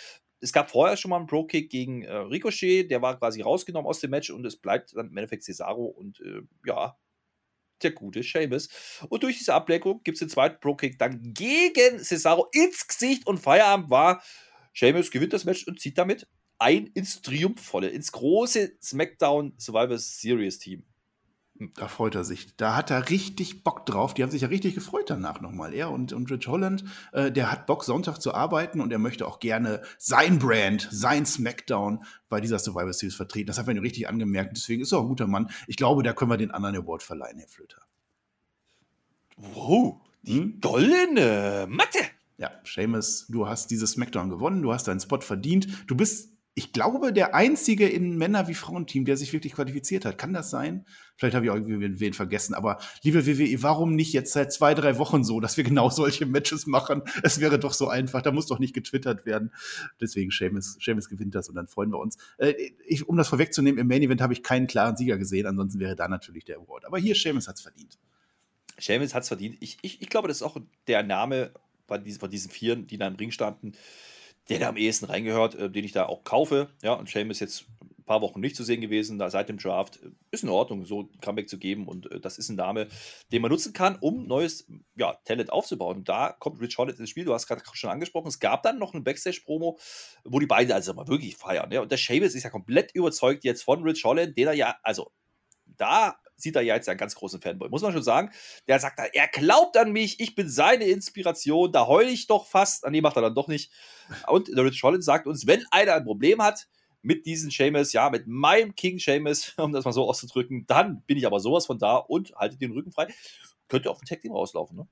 Speaker 3: Es gab vorher schon mal einen Pro-Kick gegen äh, Ricochet, der war quasi rausgenommen aus dem Match und es bleibt dann im Endeffekt Cesaro und äh, ja, der gute Seamus. Und durch diese Ablenkung gibt es den zweiten Pro-Kick dann gegen Cesaro ins Gesicht und Feierabend war. Seamus gewinnt das Match und zieht damit ein ins Triumphvolle, ins große SmackDown Survivor Series Team.
Speaker 4: Da freut er sich. Da hat er richtig Bock drauf. Die haben sich ja richtig gefreut danach nochmal. Er und, und Rich Holland, äh, der hat Bock, Sonntag zu arbeiten und er möchte auch gerne sein Brand, sein Smackdown bei dieser Survivor Series vertreten. Das hat man ihm richtig angemerkt. Deswegen ist er auch ein guter Mann. Ich glaube, da können wir den anderen Award verleihen, Herr Flöter.
Speaker 3: Wow, die hm? goldene Matte.
Speaker 4: Ja, Seamus, du hast dieses Smackdown gewonnen, du hast deinen Spot verdient. Du bist ich glaube, der einzige in Männer- wie Frauenteam, der sich wirklich qualifiziert hat. Kann das sein? Vielleicht habe ich auch irgendwie wen vergessen. Aber liebe WWE, warum nicht jetzt seit zwei, drei Wochen so, dass wir genau solche Matches machen? Es wäre doch so einfach. Da muss doch nicht getwittert werden. Deswegen, Seamus, Seamus gewinnt das und dann freuen wir uns. Äh, ich, um das vorwegzunehmen, im Main Event habe ich keinen klaren Sieger gesehen. Ansonsten wäre da natürlich der Award. Aber hier, Seamus hat es verdient.
Speaker 3: Sheamus hat es verdient. Ich, ich, ich glaube, das ist auch der Name von diesen, von diesen Vieren, die da im Ring standen, der da am ehesten reingehört, äh, den ich da auch kaufe. Ja, und Sheamus jetzt ein paar Wochen nicht zu sehen gewesen, da seit dem Draft. Äh, ist in Ordnung, so ein Comeback zu geben. Und äh, das ist ein Name, den man nutzen kann, um neues ja, Talent aufzubauen. Und da kommt Rich Holland ins Spiel. Du hast gerade schon angesprochen. Es gab dann noch ein Backstage-Promo, wo die beiden also mal wirklich feiern. Ja? Und der Sheamus ist ja komplett überzeugt jetzt von Rich Holland, den er ja, also da sieht er ja jetzt einen ganz großen Fanboy. Muss man schon sagen. Der sagt, er glaubt an mich, ich bin seine Inspiration, da heule ich doch fast. Ah, die macht er dann doch nicht. Und Rich Holland sagt uns, wenn einer ein Problem hat mit diesen Seamus, ja, mit meinem King Seamus, um das mal so auszudrücken, dann bin ich aber sowas von da und halte den Rücken frei. Könnte auf dem Tag Team rauslaufen, ne?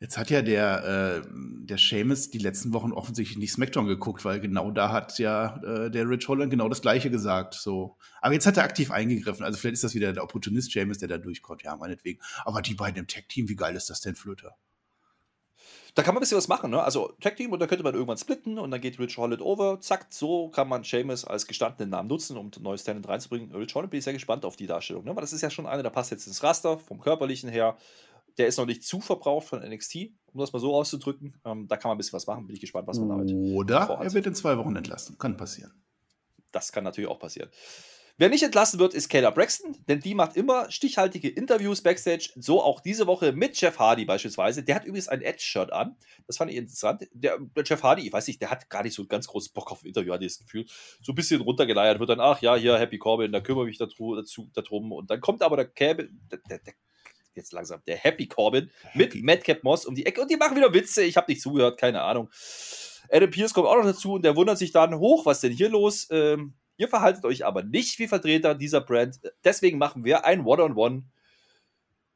Speaker 4: Jetzt hat ja der, äh, der Seamus die letzten Wochen offensichtlich nicht SmackDown geguckt, weil genau da hat ja äh, der Rich Holland genau das Gleiche gesagt. So. Aber jetzt hat er aktiv eingegriffen. Also vielleicht ist das wieder der Opportunist Seamus, der da durchkommt. Ja, meinetwegen. Aber die beiden im Tag-Team, wie geil ist das denn, Flöter?
Speaker 3: Da kann man ein bisschen was machen, ne? Also Tag-Team und da könnte man irgendwann splitten und dann geht Rich Holland over. Zack, so kann man Seamus als gestandenen Namen nutzen, um ein neues Talent reinzubringen. Rich Holland bin ich sehr gespannt auf die Darstellung, ne? Weil das ist ja schon einer, der passt jetzt ins Raster, vom Körperlichen her der ist noch nicht zu verbraucht von NXT, um das mal so auszudrücken. Ähm, da kann man ein bisschen was machen. Bin ich gespannt, was man damit
Speaker 4: Oder vorhat. er wird in zwei Wochen entlassen. Kann passieren.
Speaker 3: Das kann natürlich auch passieren. Wer nicht entlassen wird, ist Kayla Braxton, denn die macht immer stichhaltige Interviews backstage. So auch diese Woche mit Jeff Hardy beispielsweise. Der hat übrigens ein Edge-Shirt an. Das fand ich interessant. Der, der, Jeff Hardy, ich weiß nicht, der hat gar nicht so einen ganz großen Bock auf ein Interview, hatte ich das Gefühl. So ein bisschen runtergeleiert wird dann, ach ja, hier Happy Corbin, da kümmere ich mich dazu, dazu, darum. Und dann kommt aber der, Cab, der, der, der jetzt langsam, der Happy Corbin mit Madcap Moss um die Ecke und die machen wieder Witze. Ich habe nicht zugehört, keine Ahnung. Adam Pierce kommt auch noch dazu und der wundert sich dann hoch, was denn hier los? Ähm, ihr verhaltet euch aber nicht wie Vertreter dieser Brand. Deswegen machen wir ein One-on-One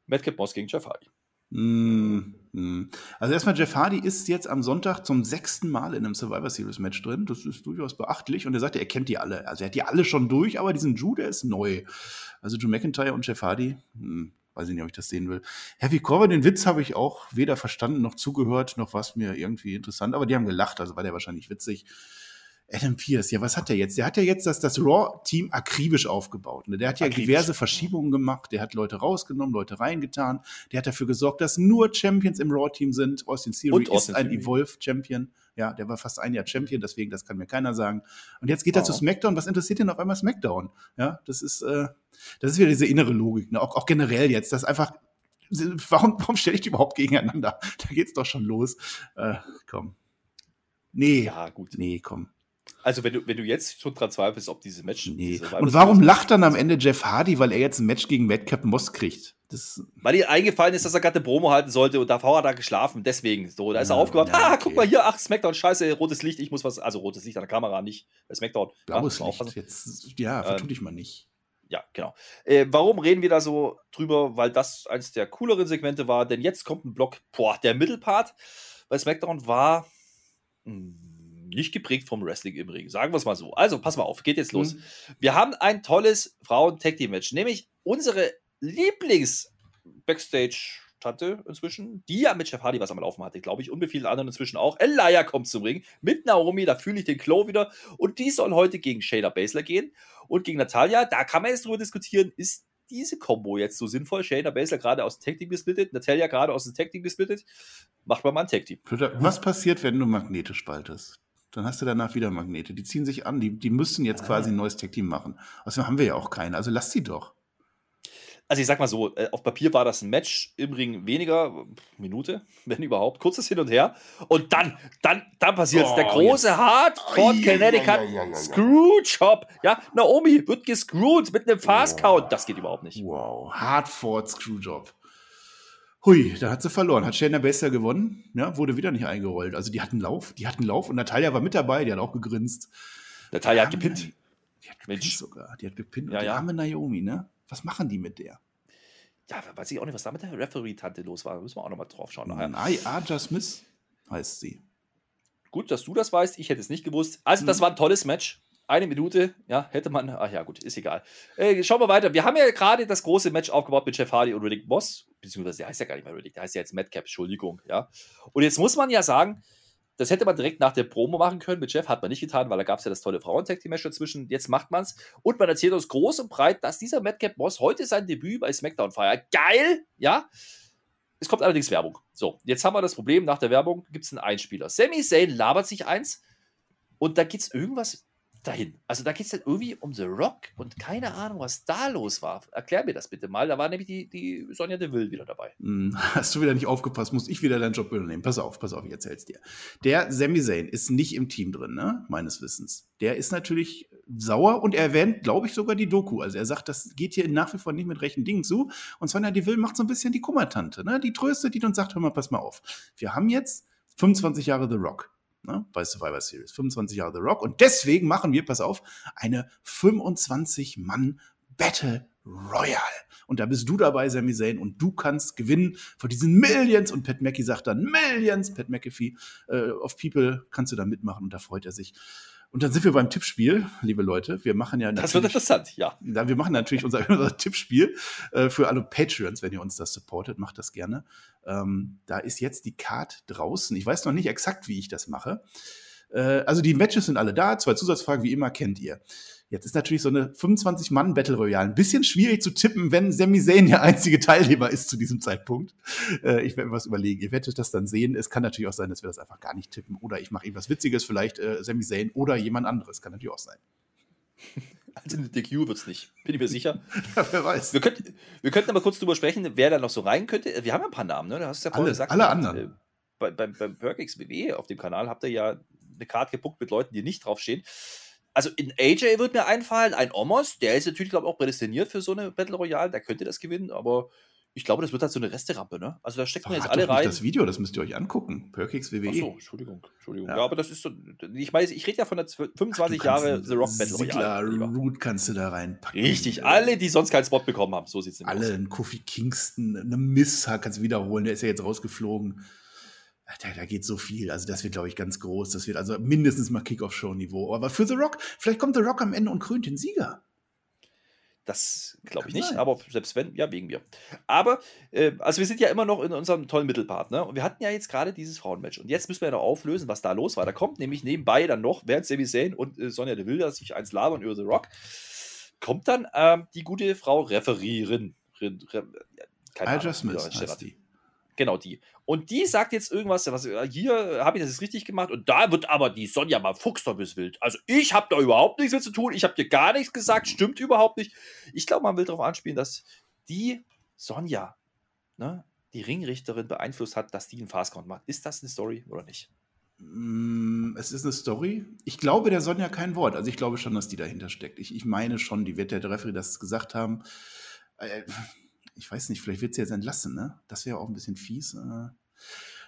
Speaker 3: Madcap Moss gegen Jeff Hardy.
Speaker 4: Mm, mm. Also erstmal, Jeff Hardy ist jetzt am Sonntag zum sechsten Mal in einem Survivor Series Match drin. Das ist durchaus beachtlich. Und er sagt, er kennt die alle. Also er hat die alle schon durch, aber diesen Drew, der ist neu. Also Drew McIntyre und Jeff Hardy, hm, weiß ich nicht, ob ich das sehen will. Heavy Corbin, den Witz habe ich auch weder verstanden noch zugehört, noch war es mir irgendwie interessant, aber die haben gelacht, also war der wahrscheinlich witzig. Adam Pierce, ja, was hat der jetzt? Der hat ja jetzt das, das Raw-Team akribisch aufgebaut. Ne? Der hat ja akribisch. diverse Verschiebungen gemacht, der hat Leute rausgenommen, Leute reingetan, der hat dafür gesorgt, dass nur Champions im Raw-Team sind. Austin Theory ist ein Evolve-Champion. Ja, der war fast ein Jahr Champion, deswegen, das kann mir keiner sagen. Und jetzt geht wow. er zu SmackDown. Was interessiert ihn auf einmal SmackDown? Ja, das ist, äh, das ist wieder diese innere Logik. Ne? Auch, auch generell jetzt, das einfach, warum, warum stelle ich die überhaupt gegeneinander? Da geht's doch schon los. Äh, komm. Nee. Ja, gut. Nee, komm.
Speaker 3: Also, wenn du, wenn du jetzt schon dran zweifelst, ob diese Match.
Speaker 4: Nee. Diese und warum lacht dann am Ende Jeff Hardy, weil er jetzt ein Match gegen Madcap Moss kriegt?
Speaker 3: Das weil ihm eingefallen ist, dass er gerade eine Promo halten sollte und davor hat er geschlafen. Deswegen. So, da ist ja, er aufgewacht. Ja, ah, okay. guck mal hier, ach, Smackdown, scheiße, rotes Licht, ich muss was. Also, rotes Licht an der Kamera, nicht bei Smackdown.
Speaker 4: Blaues ja, Licht. Jetzt, ja, ähm, vertu dich mal nicht.
Speaker 3: Ja, genau. Äh, warum reden wir da so drüber? Weil das eines der cooleren Segmente war, denn jetzt kommt ein Block, boah, der Mittelpart bei SmackDown war. Mh, hm, nicht geprägt vom Wrestling im Ring. Sagen wir es mal so. Also, pass mal auf, geht jetzt los. Mhm. Wir haben ein tolles Frauen-Tag-Team-Match, nämlich unsere Lieblings-Backstage- hatte inzwischen, die ja mit Jeff Hardy was am Laufen hatte, glaube ich, und mit vielen anderen inzwischen auch. Elia kommt zum Ring mit Naomi, da fühle ich den Klo wieder. Und die soll heute gegen Shayna Baszler gehen und gegen Natalia. Da kann man jetzt drüber diskutieren, ist diese Combo jetzt so sinnvoll? Shayna Baszler gerade aus dem Tag Team gesplittet, Natalia gerade aus dem Tag Team gesplittet. Macht man mal ein Tag Team.
Speaker 4: Was passiert, wenn du Magnete spaltest? Dann hast du danach wieder Magnete. Die ziehen sich an. Die, die müssen jetzt ah. quasi ein neues Tag-Team machen. Außerdem haben wir ja auch keine. Also lass sie doch.
Speaker 3: Also ich sag mal so, äh, auf Papier war das ein Match im Ring weniger, Minute, wenn überhaupt, kurzes Hin und her. Und dann, dann, dann passiert oh, der große yes. Hardcore Connecticut ja, ja, ja, Screw-Job. Ja, Naomi wird gescrewt mit einem Fast-Count. Das geht überhaupt nicht.
Speaker 4: Wow, Hardcore Screwjob. Hui, da hat sie verloren. Hat Shayna Baszler gewonnen, ja, wurde wieder nicht eingerollt. Also die hatten Lauf, die hatten Lauf und Natalia war mit dabei, die hat auch gegrinst.
Speaker 3: Natalia hat gepinnt.
Speaker 4: Die hat gepinnt Mensch. sogar. Die hat gepinnt. Ja, und die ja. arme Naomi, ne? Was machen die mit der?
Speaker 3: Ja, weiß ich auch nicht, was da mit der Referee-Tante los war. Da müssen wir auch nochmal drauf schauen.
Speaker 4: Nein, Aja Smith heißt sie.
Speaker 3: Gut, dass du das weißt. Ich hätte es nicht gewusst. Also, das hm. war ein tolles Match. Eine Minute, ja, hätte man. Ach ja, gut, ist egal. Äh, schauen wir weiter. Wir haben ja gerade das große Match aufgebaut mit Jeff Hardy und Riddick Moss, beziehungsweise der heißt ja gar nicht mehr Riddick, der heißt ja jetzt Madcap, Entschuldigung, ja. Und jetzt muss man ja sagen, das hätte man direkt nach der Promo machen können. Mit Jeff hat man nicht getan, weil da gab es ja das tolle Frauen-Tag-Team-Match dazwischen. Jetzt macht man es. Und man erzählt uns groß und breit, dass dieser Madcap Moss heute sein Debüt bei SmackDown feiert. Geil, ja. Es kommt allerdings Werbung. So, jetzt haben wir das Problem, nach der Werbung gibt es einen Einspieler. Sami Zayn labert sich eins und da geht es irgendwas dahin. Also da geht es dann irgendwie um The Rock und keine Ahnung, was da los war. Erklär mir das bitte mal. Da war nämlich die, die Sonja Deville wieder dabei.
Speaker 4: Hm, Hast du wieder nicht aufgepasst, muss ich wieder deinen Job übernehmen. Pass auf, pass auf, ich erzähl's dir. Der Sami Zayn ist nicht im Team drin, ne? meines Wissens. Der ist natürlich sauer und er erwähnt, glaube ich, sogar die Doku. Also er sagt, das geht hier nach wie vor nicht mit rechten Dingen zu. Und Sonja Deville macht so ein bisschen die Kummertante, ne? die tröstet ihn und sagt, hör mal, pass mal auf. Wir haben jetzt 25 Jahre The Rock ne, bei Survivor Series. 25 Jahre The Rock. Und deswegen machen wir, pass auf, eine 25-Mann Battle Royale. Und da bist du dabei, Sami Zayn, und du kannst gewinnen von diesen Millions. Und Pat McAfee sagt dann Millions, Pat McAfee äh, of People, kannst du da mitmachen. Und da freut er sich. Und dann sind wir beim Tippspiel, liebe Leute. Wir machen ja
Speaker 3: Das wird interessant, ja.
Speaker 4: wir machen natürlich unser, unser Tippspiel äh, für alle Patreons, wenn ihr uns das supportet, macht das gerne. Ähm, da ist jetzt die Card draußen. Ich weiß noch nicht exakt, wie ich das mache. Äh, also die Matches sind alle da, zwei Zusatzfragen wie immer kennt ihr. Jetzt ist natürlich so eine 25-Mann-Battle Royale ein bisschen schwierig zu tippen, wenn Sami Zayn der einzige Teilnehmer ist zu diesem Zeitpunkt. Äh, ich werde mir was überlegen. Ihr werdet das dann sehen. Es kann natürlich auch sein, dass wir das einfach gar nicht tippen. Oder ich mache irgendwas Witziges, vielleicht äh, Sami Zayn oder jemand anderes. Kann natürlich auch sein.
Speaker 3: Also eine DQ wird es nicht, bin ich mir sicher.
Speaker 4: Ja, wer weiß.
Speaker 3: Wir, könnt, wir könnten aber kurz drüber sprechen, wer da noch so rein könnte. Wir haben ja ein paar Namen, ne? Du hast ja vorhin
Speaker 4: Alle-
Speaker 3: gesagt.
Speaker 4: alle
Speaker 3: Äh,
Speaker 4: anderen.
Speaker 3: Bei, beim, beim Perkix WWE auf dem Kanal habt ihr ja eine Karte gepuckt mit Leuten, die nicht draufstehen. Also in AJ wird mir einfallen, ein Omos, der ist natürlich, glaube ich, auch prädestiniert für so eine Battle Royale, der könnte das gewinnen, aber ich glaube, das wird halt so eine Resterampe, ne? Also da stecken wir jetzt alle rein.
Speaker 4: das Video, das müsst ihr euch angucken. Perkix WWE.
Speaker 3: Achso, Entschuldigung, Entschuldigung.
Speaker 4: Ja.
Speaker 3: Ja. aber das ist so, ich meine, ich rede ja von der 12 25
Speaker 4: Du kannst
Speaker 3: Jahre The Rock Battle Royale. lieber.
Speaker 4: Root kannst du da reinpacken.
Speaker 3: Richtig, alle, die sonst keinen Spot bekommen haben, so sieht es nämlich
Speaker 4: Alle,
Speaker 3: aus.
Speaker 4: ein Kofi Kingston, eine Miss kannst du wiederholen, der ist ja jetzt rausgeflogen. Da, da geht so viel. Also, das wird, glaube ich, ganz groß. Das wird also mindestens mal Kickoff-Show-Niveau. Aber für The Rock, vielleicht kommt The Rock am Ende und krönt den Sieger.
Speaker 3: Das glaube ich nicht,
Speaker 4: sein.
Speaker 3: aber selbst wenn, ja, wegen mir. Aber, äh, also wir sind ja immer noch in unserem tollen Mittelpart, ne? Und wir hatten ja jetzt gerade dieses Frauenmatch. Und jetzt müssen wir ja noch auflösen, was da los war. Da kommt nämlich nebenbei dann noch, während Sami Zayn und äh, Sonja Deville da sich eins labern über The Rock, kommt dann ähm, die gute Frau Referierin. Re, re, keine
Speaker 4: Alja
Speaker 3: Ahnung,
Speaker 4: Smith heißt die.
Speaker 3: Genau die. Und die sagt jetzt irgendwas, was, äh, hier habe ich das jetzt richtig gemacht und da wird aber die Sonja mal fuchsteufelswild. Also ich habe da überhaupt nichts mit zu tun, ich habe dir gar nichts gesagt, stimmt überhaupt nicht. Ich glaube, man will darauf anspielen, dass die Sonja, ne, die Ringrichterin beeinflusst hat, dass die einen Fastcount macht. Ist das eine Story oder nicht?
Speaker 4: Mm, Es ist eine Story. Ich glaube der Sonja kein Wort. Also ich glaube schon, dass die dahinter steckt. Ich, ich meine schon, die wird der Referee das gesagt haben. Ich weiß nicht, vielleicht wird sie jetzt entlassen, ne? Das wäre auch ein bisschen fies. äh.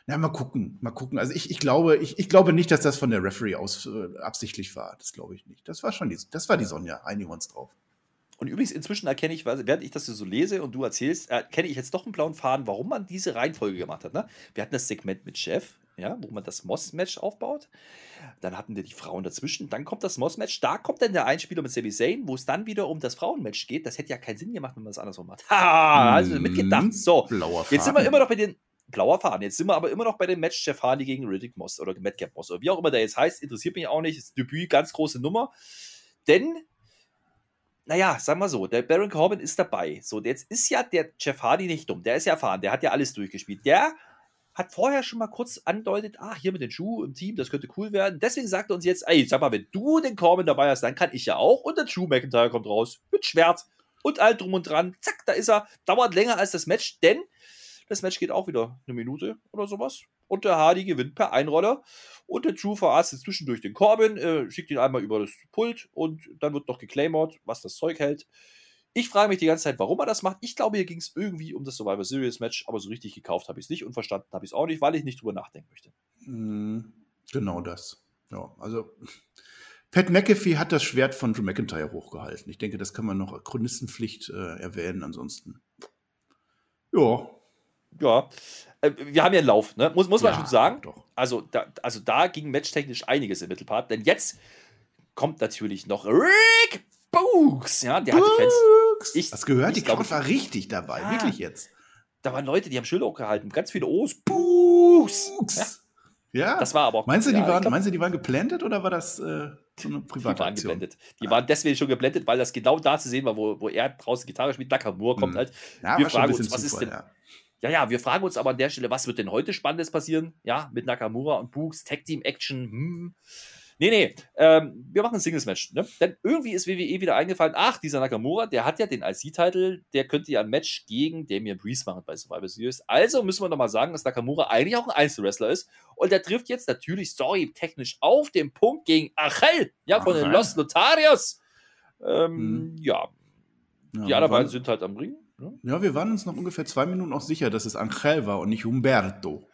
Speaker 4: Na, mal gucken, mal gucken. Also ich, ich glaube, ich, ich glaube nicht, dass das von der Referee aus äh, absichtlich war. Das glaube ich nicht. Das war schon die, das war die Sonja. Einigen uns drauf.
Speaker 3: Und übrigens, inzwischen erkenne ich, während ich das so lese und du erzählst, erkenne ich jetzt doch einen blauen Faden, warum man diese Reihenfolge gemacht hat. Ne? Wir hatten das Segment mit Chef, ja, wo man das Moss-Match aufbaut. Dann hatten wir die Frauen dazwischen. Dann kommt das Moss-Match. Da kommt dann der Einspieler mit Sami Zayn, wo es dann wieder um das Frauenmatch geht. Das hätte ja keinen Sinn gemacht, wenn man das andersrum macht. Ha, also mitgedacht. So,
Speaker 4: Blauer
Speaker 3: jetzt sind wir immer noch bei den. Blauer Faden. Jetzt sind wir aber immer noch bei dem Match Jeff Hardy gegen Riddick Moss oder Madcap Moss oder wie auch immer der jetzt heißt. Interessiert mich auch nicht. Das Debüt, ganz große Nummer. Denn naja, sagen wir so, der Baron Corbin ist dabei. So, jetzt ist ja der Jeff Hardy nicht dumm. Der ist ja erfahren, der hat ja alles durchgespielt. Der hat vorher schon mal kurz andeutet, ach, hier mit den Schuh im Team, das könnte cool werden. Deswegen sagt er uns jetzt, ey, sag mal, wenn du den Corbin dabei hast, dann kann ich ja auch. Und der Drew McIntyre kommt raus mit Schwert und all drum und dran. Zack, da ist er. Dauert länger als das Match, denn das Match geht auch wieder eine Minute oder sowas. Und der Hardy gewinnt per Einroller. Und der Drew verarztet zwischendurch den Corbin, äh, schickt ihn einmal über das Pult und dann wird noch geclaimert, was das Zeug hält. Ich frage mich die ganze Zeit, warum er das macht. Ich glaube, hier ging es irgendwie um das Survivor Series Match, aber so richtig gekauft habe ich es nicht und verstanden habe ich es auch nicht, weil ich nicht drüber nachdenken möchte.
Speaker 4: Mm, Genau das. Ja, also Pat McAfee hat das Schwert von Drew McIntyre hochgehalten. Ich denke, das kann man noch Chronistenpflicht äh, erwähnen. Ansonsten. Ja.
Speaker 3: Ja, äh, wir haben ja einen Lauf, ne? muss, muss man
Speaker 4: Ja,
Speaker 3: schon sagen.
Speaker 4: doch.
Speaker 3: Also da, also da ging matchtechnisch einiges im Mittelpart, denn jetzt kommt natürlich noch Rick Books. Ja, der hat die Fans.
Speaker 4: Books.
Speaker 3: Ich-
Speaker 4: Hast gehört?
Speaker 3: ich
Speaker 4: Die
Speaker 3: glaub,
Speaker 4: Crowd war richtig dabei.
Speaker 3: Ja.
Speaker 4: Wirklich jetzt.
Speaker 3: Da waren Leute, die haben Schilder hochgehalten, ganz viele O's. Books. Ja.
Speaker 4: Ja.
Speaker 3: das war aber auch.
Speaker 4: Meinst du,
Speaker 3: ja,
Speaker 4: die
Speaker 3: ich
Speaker 4: waren,
Speaker 3: glaub,
Speaker 4: meinst du, die waren geplantet oder war das äh, so eine
Speaker 3: Die
Speaker 4: private
Speaker 3: waren
Speaker 4: Aktion?
Speaker 3: geblendet. Die waren deswegen schon geblendet, weil das genau da zu sehen war, wo, wo er draußen Gitarre spielt. Nakamura kommt
Speaker 4: Hm.
Speaker 3: halt.
Speaker 4: Ja,
Speaker 3: Wir fragen uns, was ist denn-
Speaker 4: ja.
Speaker 3: Ja, ja, wir fragen uns aber an der Stelle, was wird denn heute Spannendes passieren? Ja, mit Nakamura und Books, Tag Team Action. Hm. Nee, nee, ähm, wir machen ein Singles-Match. Ne? Denn irgendwie ist WWE wieder eingefallen, ach, dieser Nakamura, der hat ja den IC-Titel, der könnte ja ein Match gegen Damien Priest machen bei Survivor Series. Also müssen wir nochmal sagen, dass Nakamura eigentlich auch ein Einzelwrestler ist. Und der trifft jetzt natürlich story-technisch auf den Punkt gegen Achel, ja, von den Los Lotarios. Ähm,
Speaker 4: Hm.
Speaker 3: Ja,
Speaker 4: Ja,
Speaker 3: die anderen beiden sind halt am Ring. Ne?
Speaker 4: Ja, wir waren uns noch ungefähr zwei Minuten auch sicher, dass es Angel war und nicht Humberto.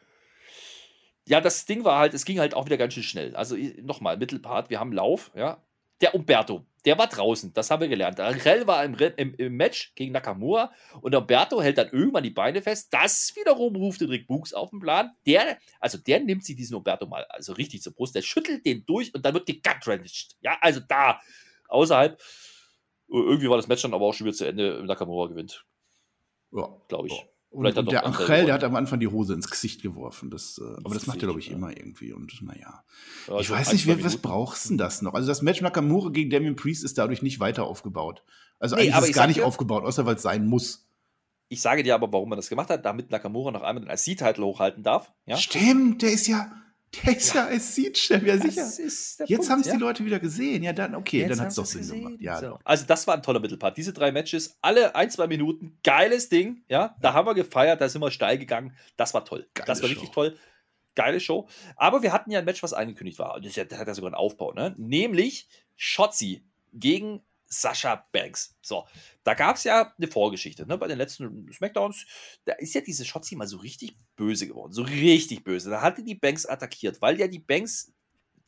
Speaker 3: Ja, das Ding war halt, es ging halt auch wieder ganz schön schnell. Also nochmal, Mittelpart, wir haben Lauf, ja. Der Umberto, der war draußen, das haben wir gelernt. Angel war im, im, im Match gegen Nakamura und Umberto hält dann irgendwann die Beine fest. Das wiederum ruft den Rick Books auf den Plan. Der, also der nimmt sich diesen Umberto mal also richtig zur Brust, der schüttelt den durch und dann wird gegutranged. Ja, also da, außerhalb. Irgendwie war das Match dann aber auch schon wieder zu Ende. Nakamura gewinnt,
Speaker 4: Ja.
Speaker 3: glaube ich.
Speaker 4: Ja. Und, und der
Speaker 3: Angel
Speaker 4: der hat am Anfang die Hose ins Gesicht geworfen. Das, äh, aber das macht er, glaube ich,
Speaker 3: ja.
Speaker 4: immer irgendwie. Und naja.
Speaker 3: Ja,
Speaker 4: ich weiß nicht, wer, was brauchst du denn das noch? Also das Match Nakamura gegen Damien Priest ist dadurch nicht weiter aufgebaut. Also
Speaker 3: Nee,
Speaker 4: eigentlich ist es gar nicht
Speaker 3: dir-
Speaker 4: aufgebaut, außer weil es sein muss.
Speaker 3: Ich sage dir aber, warum man das gemacht hat, damit Nakamura noch einmal den IC-Titel hochhalten darf. Ja?
Speaker 4: Stimmt, der ist ja, der ist ja als Seed-Chef, ja sicher. Jetzt
Speaker 3: Punkt,
Speaker 4: haben es
Speaker 3: ja.
Speaker 4: die Leute wieder gesehen. Ja, dann, okay,
Speaker 3: Jetzt
Speaker 4: dann hat es doch Sinn
Speaker 3: gesehen.
Speaker 4: gemacht. Ja,
Speaker 3: so. Also das war ein toller Mittelpart. Diese drei Matches, alle ein, zwei Minuten, geiles Ding. Ja, da haben wir gefeiert, da sind wir steil gegangen. Das war toll.
Speaker 4: Geile
Speaker 3: das war richtig
Speaker 4: Show.
Speaker 3: toll. Geile Show. Aber wir hatten ja ein Match, was angekündigt war. Ja- das hat ja sogar einen Aufbau, ne? Nämlich Shotzi gegen Sascha Banks. So, da gab es ja eine Vorgeschichte, ne? Bei den letzten Smackdowns, da ist ja diese Shotzi mal so richtig böse geworden. So richtig böse. Da hatte die Banks attackiert, weil ja die Banks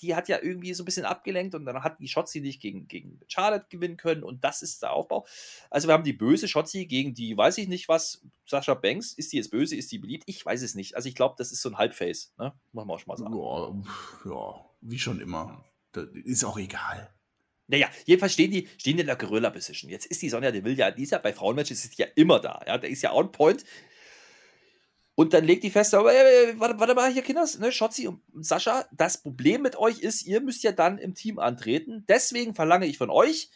Speaker 3: die hat ja irgendwie so ein bisschen abgelenkt und dann hat die Shotzi nicht gegen, gegen Charlotte gewinnen können und das ist der Aufbau. Also wir haben die böse Shotzi gegen die, weiß ich nicht was, Sascha Banks. Ist die jetzt böse, ist die beliebt? Ich weiß es nicht. Also ich glaube, das ist so ein Halbface, ne? Muss man auch schon mal sagen.
Speaker 4: Ja, ja, wie schon immer. Das ist auch egal.
Speaker 3: Naja, jedenfalls stehen die, stehen die in der Gorilla-Position. Jetzt ist die Sonja Deville ja, die ist ja bei Frauenmatches ist die ja immer da. Ja, der ist ja on point. Und dann legt die fest, aber äh, warte, warte mal hier, Kinders, ne, Schotzi und Sascha, das Problem mit euch ist, ihr müsst ja dann im Team antreten. Deswegen verlange ich von euch,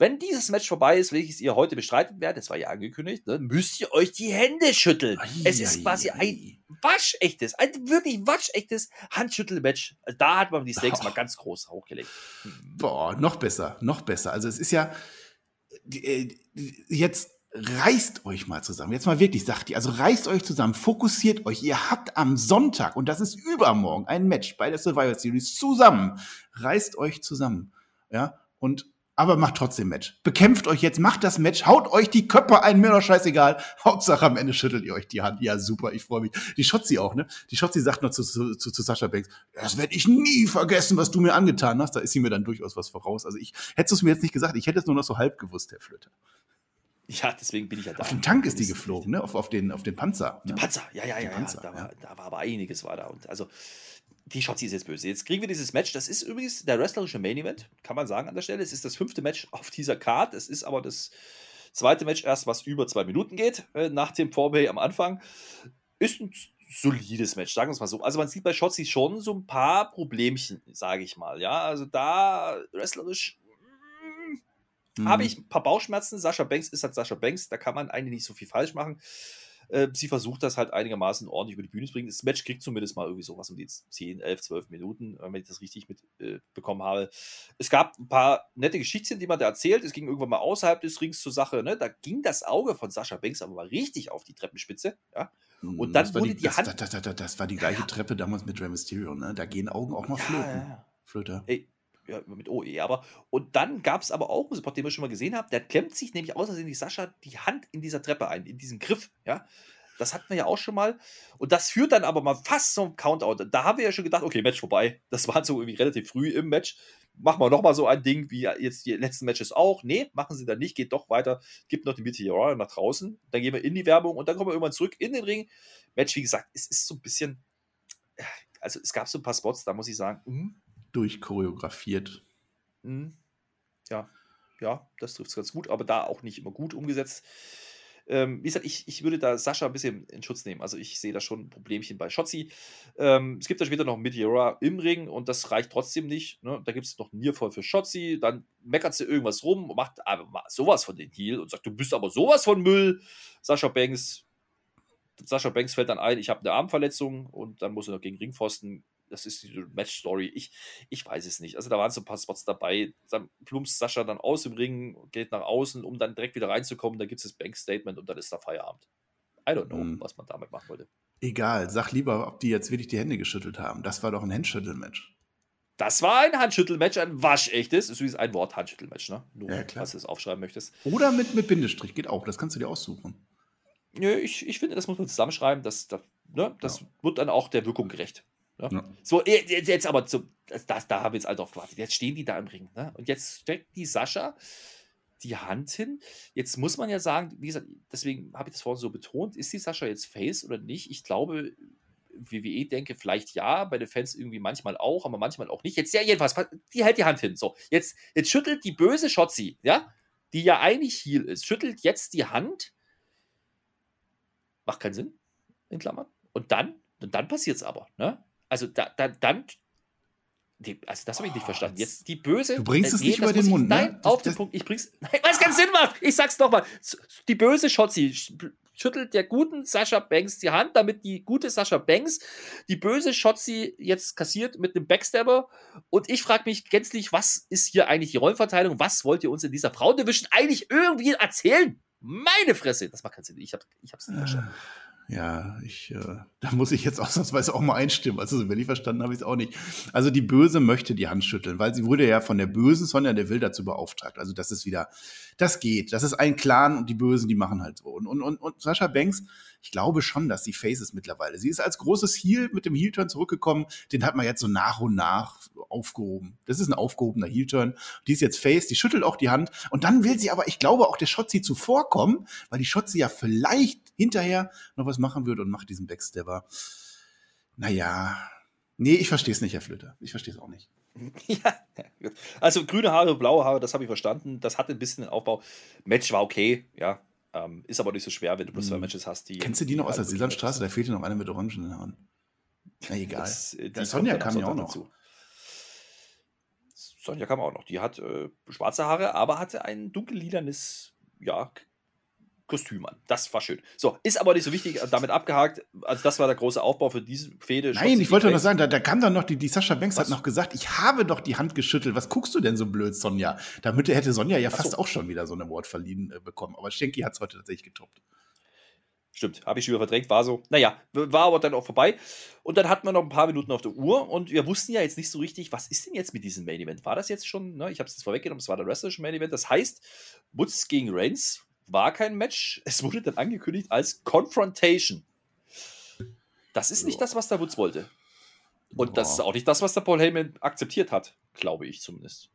Speaker 3: wenn dieses Match vorbei ist, welches ihr heute bestreiten werdet, das war ja angekündigt, ne, müsst ihr euch die Hände schütteln. es ist quasi ein waschechtes, ein wirklich waschechtes Handschüttelmatch. Da hat man die Stakes
Speaker 4: Oh.
Speaker 3: mal ganz groß hochgelegt.
Speaker 4: Boah, noch besser, noch besser. Also es ist ja äh, jetzt reißt euch mal zusammen. Jetzt mal wirklich, sagt ihr. Also reißt euch zusammen, fokussiert euch. Ihr habt am Sonntag, und das ist übermorgen, ein Match bei der Survivor Series zusammen. Reißt euch zusammen. Ja, und aber macht trotzdem Match. Bekämpft euch jetzt, macht das Match, haut euch die Köpfe ein, mir doch scheißegal. Hauptsache am Ende schüttelt ihr euch die Hand. Ja, super, ich freue mich. Die Schotzi auch, ne? Die Schotzi sagt noch zu, zu, zu, zu Sascha Banks, das werde ich nie vergessen, was du mir angetan hast. Da ist sie mir dann durchaus was voraus. Also ich hättest du es mir jetzt nicht gesagt, ich hätte es nur noch so halb gewusst, Herr Flöter.
Speaker 3: Ja, deswegen bin ich ja da.
Speaker 4: Auf den Tank ist die geflogen, ne? Auf, auf, den, auf den Panzer. Ne?
Speaker 3: Panzer, ja, ja, ja,
Speaker 4: Panzer,
Speaker 3: ja, da,
Speaker 4: ja.
Speaker 3: war, da war aber einiges war da. Und also, die Shotzi ist jetzt böse. Jetzt kriegen wir dieses Match. Das ist übrigens der wrestlerische Main Event, kann man sagen an der Stelle. Es ist das fünfte Match auf dieser Card. Es ist aber das zweite Match erst, was über zwei Minuten geht, äh, nach dem Vorbay am Anfang. Ist ein solides Match, sagen wir es mal so. Also man sieht bei Shotzi schon so ein paar Problemchen, sage ich mal. Ja, also da wrestlerisch mm,
Speaker 4: Mhm.
Speaker 3: habe ich ein paar Bauchschmerzen. Sascha Banks ist halt Sascha Banks, da kann man eigentlich nicht so viel falsch machen. Äh, sie versucht das halt einigermaßen ordentlich über die Bühne zu bringen. Das Match kriegt zumindest mal irgendwie sowas um die 10, 11, 12 Minuten, wenn ich das richtig mitbekommen äh, habe. Es gab ein paar nette Geschichtchen, die man da erzählt. Es ging irgendwann mal außerhalb des Rings zur Sache. Ne? Da ging das Auge von Sascha Banks aber mal richtig auf die Treppenspitze. Ja? Und dann
Speaker 4: das war
Speaker 3: wurde
Speaker 4: die,
Speaker 3: die
Speaker 4: das,
Speaker 3: Hand-
Speaker 4: Das, das, das, war die gleiche Treppe damals mit Rey Mysterio, ne? Da gehen Augen auch mal flöten.
Speaker 3: ja.
Speaker 4: Flöter.
Speaker 3: Ey, ja, mit OE, aber. Und dann gab es aber auch einen Spot, den wir schon mal gesehen haben, der klemmt sich nämlich außersehen Sascha die Hand in dieser Treppe ein, in diesem Griff, ja. Das hatten wir ja auch schon mal. Und das führt dann aber mal fast zum Countout. Da haben wir ja schon gedacht, okay, Match vorbei. Das war so irgendwie relativ früh im Match. Machen wir nochmal so ein Ding wie jetzt die letzten Matches auch. Nee, machen sie dann nicht, geht doch weiter. Gibt noch die Meteor nach draußen. Dann gehen wir in die Werbung und dann kommen wir irgendwann zurück in den Ring. Match, wie gesagt, es ist so ein bisschen. Also es gab so ein paar Spots, da muss ich sagen, hm,
Speaker 4: Durchchoreografiert.
Speaker 3: Mhm. Ja, ja, das trifft es ganz gut, aber da auch nicht immer gut umgesetzt. Ähm, wie gesagt, ich, ich würde da Sascha ein bisschen in Schutz nehmen. Also ich sehe da schon ein Problemchen bei Shotzi. Ähm, es gibt da später noch Meteora im Ring und das reicht trotzdem nicht. Ne? Da gibt es noch Nierfall für Shotzi. Dann meckert sie irgendwas rum, macht aber mal sowas von den Heal und sagt, du bist aber sowas von Müll. Sascha Banks Sascha Banks fällt dann ein, ich habe eine Armverletzung und dann muss er noch gegen Ringpfosten. Das ist die Match-Story. Ich, ich weiß es nicht. Also da waren so ein paar Spots dabei. Dann plumpst Sascha dann aus dem Ring, geht nach außen, um dann direkt wieder reinzukommen. Dann gibt es das Bank-Statement und dann ist da Feierabend. I don't know,
Speaker 4: Hm.
Speaker 3: was man damit machen wollte.
Speaker 4: Egal, sag lieber, ob die jetzt wirklich die Hände geschüttelt haben. Das war doch ein Handschüttelmatch.
Speaker 3: Das war ein Handschüttelmatch, ein waschechtes. Ist übrigens ein Wort Handschüttelmatch, ne? Nur,
Speaker 4: Ja, klar.
Speaker 3: falls du es aufschreiben möchtest.
Speaker 4: Oder mit, mit Bindestrich, geht auch. Das kannst du dir aussuchen.
Speaker 3: Nö, ich, ich finde, das muss man zusammenschreiben. Das, das, ne, das wird dann auch der Wirkung gerecht. Ne?
Speaker 4: Ja.
Speaker 3: So, jetzt, jetzt aber, so, das, das, da haben wir jetzt alle drauf gewartet. Jetzt stehen die da im Ring. Ne? Und jetzt steckt die Sascha die Hand hin. Jetzt muss man ja sagen, wie gesagt, deswegen habe ich das vorhin so betont, ist die Sascha jetzt Face oder nicht? Ich glaube, WWE denke vielleicht ja, bei den Fans irgendwie manchmal auch, aber manchmal auch nicht. Jetzt ja, jedenfalls, die hält die Hand hin. So, jetzt, jetzt schüttelt die böse Shotzi, ja, die ja eigentlich Heal ist, schüttelt jetzt die Hand. Macht keinen Sinn, in Klammern. Und dann, und dann passiert es aber, ne? Also da, da, dann. Die, also das habe ich nicht
Speaker 4: Oh,
Speaker 3: verstanden.
Speaker 4: jetzt-
Speaker 3: Jetzt die böse.
Speaker 4: Du bringst
Speaker 3: äh,
Speaker 4: es nicht
Speaker 3: das
Speaker 4: über den
Speaker 3: muss ich-
Speaker 4: Mund, ne?
Speaker 3: Nein,
Speaker 4: Das-
Speaker 3: auf den
Speaker 4: das-
Speaker 3: Punkt. Ich bring's. Nein, weil es keinen Sinn macht. Ich sag's nochmal. Die böse Shotzi sch- schüttelt der guten Sascha Banks die Hand, damit die gute Sascha Banks die böse Shotzi jetzt kassiert mit einem Backstabber. Und ich frage mich gänzlich, was ist hier eigentlich die Rollenverteilung? Was wollt ihr uns in dieser Frauendivision eigentlich irgendwie erzählen? Meine Fresse. Das macht keinen Sinn. Ich, hab, ich hab's nicht verstanden.
Speaker 4: Ja, ich, äh, da muss ich jetzt ausnahmsweise auch mal einstimmen. Also, wenn ich verstanden habe, ich es auch nicht. Also, die Böse möchte die Hand schütteln, weil sie wurde ja von der Bösen Sonja Deville dazu beauftragt. Also, das ist wieder, das geht. Das ist ein Clan und die Bösen, die machen halt so. Und, und, und, und Sascha Banks, ich glaube schon, dass sie Face ist mittlerweile. Sie ist als großes Heel mit dem Heel-Turn zurückgekommen. Den hat man jetzt so nach und nach aufgehoben. Das ist ein aufgehobener Heel-Turn. Die ist jetzt Face, die schüttelt auch die Hand. Und dann will sie aber, ich glaube, auch der Shotzi zuvorkommen, weil die Shotzi ja vielleicht hinterher noch was machen würde und macht diesen Backstabber. Naja. Nee, ich verstehe es nicht, Herr Flöter. Ich verstehe es auch nicht.
Speaker 3: Ja, also grüne Haare, blaue Haare, das habe ich verstanden. Das hatte ein bisschen den Aufbau. Match war okay, ja. Ähm, ist aber nicht so schwer, wenn du bloß zwei
Speaker 4: Hm.
Speaker 3: Matches hast, die.
Speaker 4: Kennst du die noch aus der Sesamstraße? Da fehlt ja noch einer mit orangenen Haaren. Na egal.
Speaker 3: Das, äh,
Speaker 4: Die Sonja kam ja auch noch.
Speaker 3: Sonja kam auch noch. Die hat äh, schwarze Haare, aber hatte ein dunkellilanes, ja, Kostüm an. Das war schön. So, ist aber nicht so wichtig, äh, damit abgehakt. Also, das war der große Aufbau für diese Fehde.
Speaker 4: Nein, ich wollte noch sagen, da, da kam dann noch, die, die Sascha Banks
Speaker 3: Was?
Speaker 4: hat noch gesagt, ich habe doch die Hand geschüttelt. Was guckst du denn so blöd, Sonja? Damit hätte Sonja ja
Speaker 3: Ach
Speaker 4: fast
Speaker 3: so.
Speaker 4: auch schon wieder so ein Award verliehen äh, bekommen. Aber Schenki hat es heute tatsächlich getoppt.
Speaker 3: Stimmt, habe ich schon wieder verdrängt, war so. Naja, war aber dann auch vorbei. Und dann hatten wir noch ein paar Minuten auf der Uhr und wir wussten ja jetzt nicht so richtig, was ist denn jetzt mit diesem Main Event? War das jetzt schon, ne? ich habe es jetzt vorweggenommen, es war der wrestlerische Main Event. Das heißt, Woods gegen Reigns war kein Match. Es wurde dann angekündigt als Confrontation. Das ist nicht das, was der Woods wollte. Und das ist auch nicht das, was der Paul Heyman akzeptiert hat, glaube ich zumindest.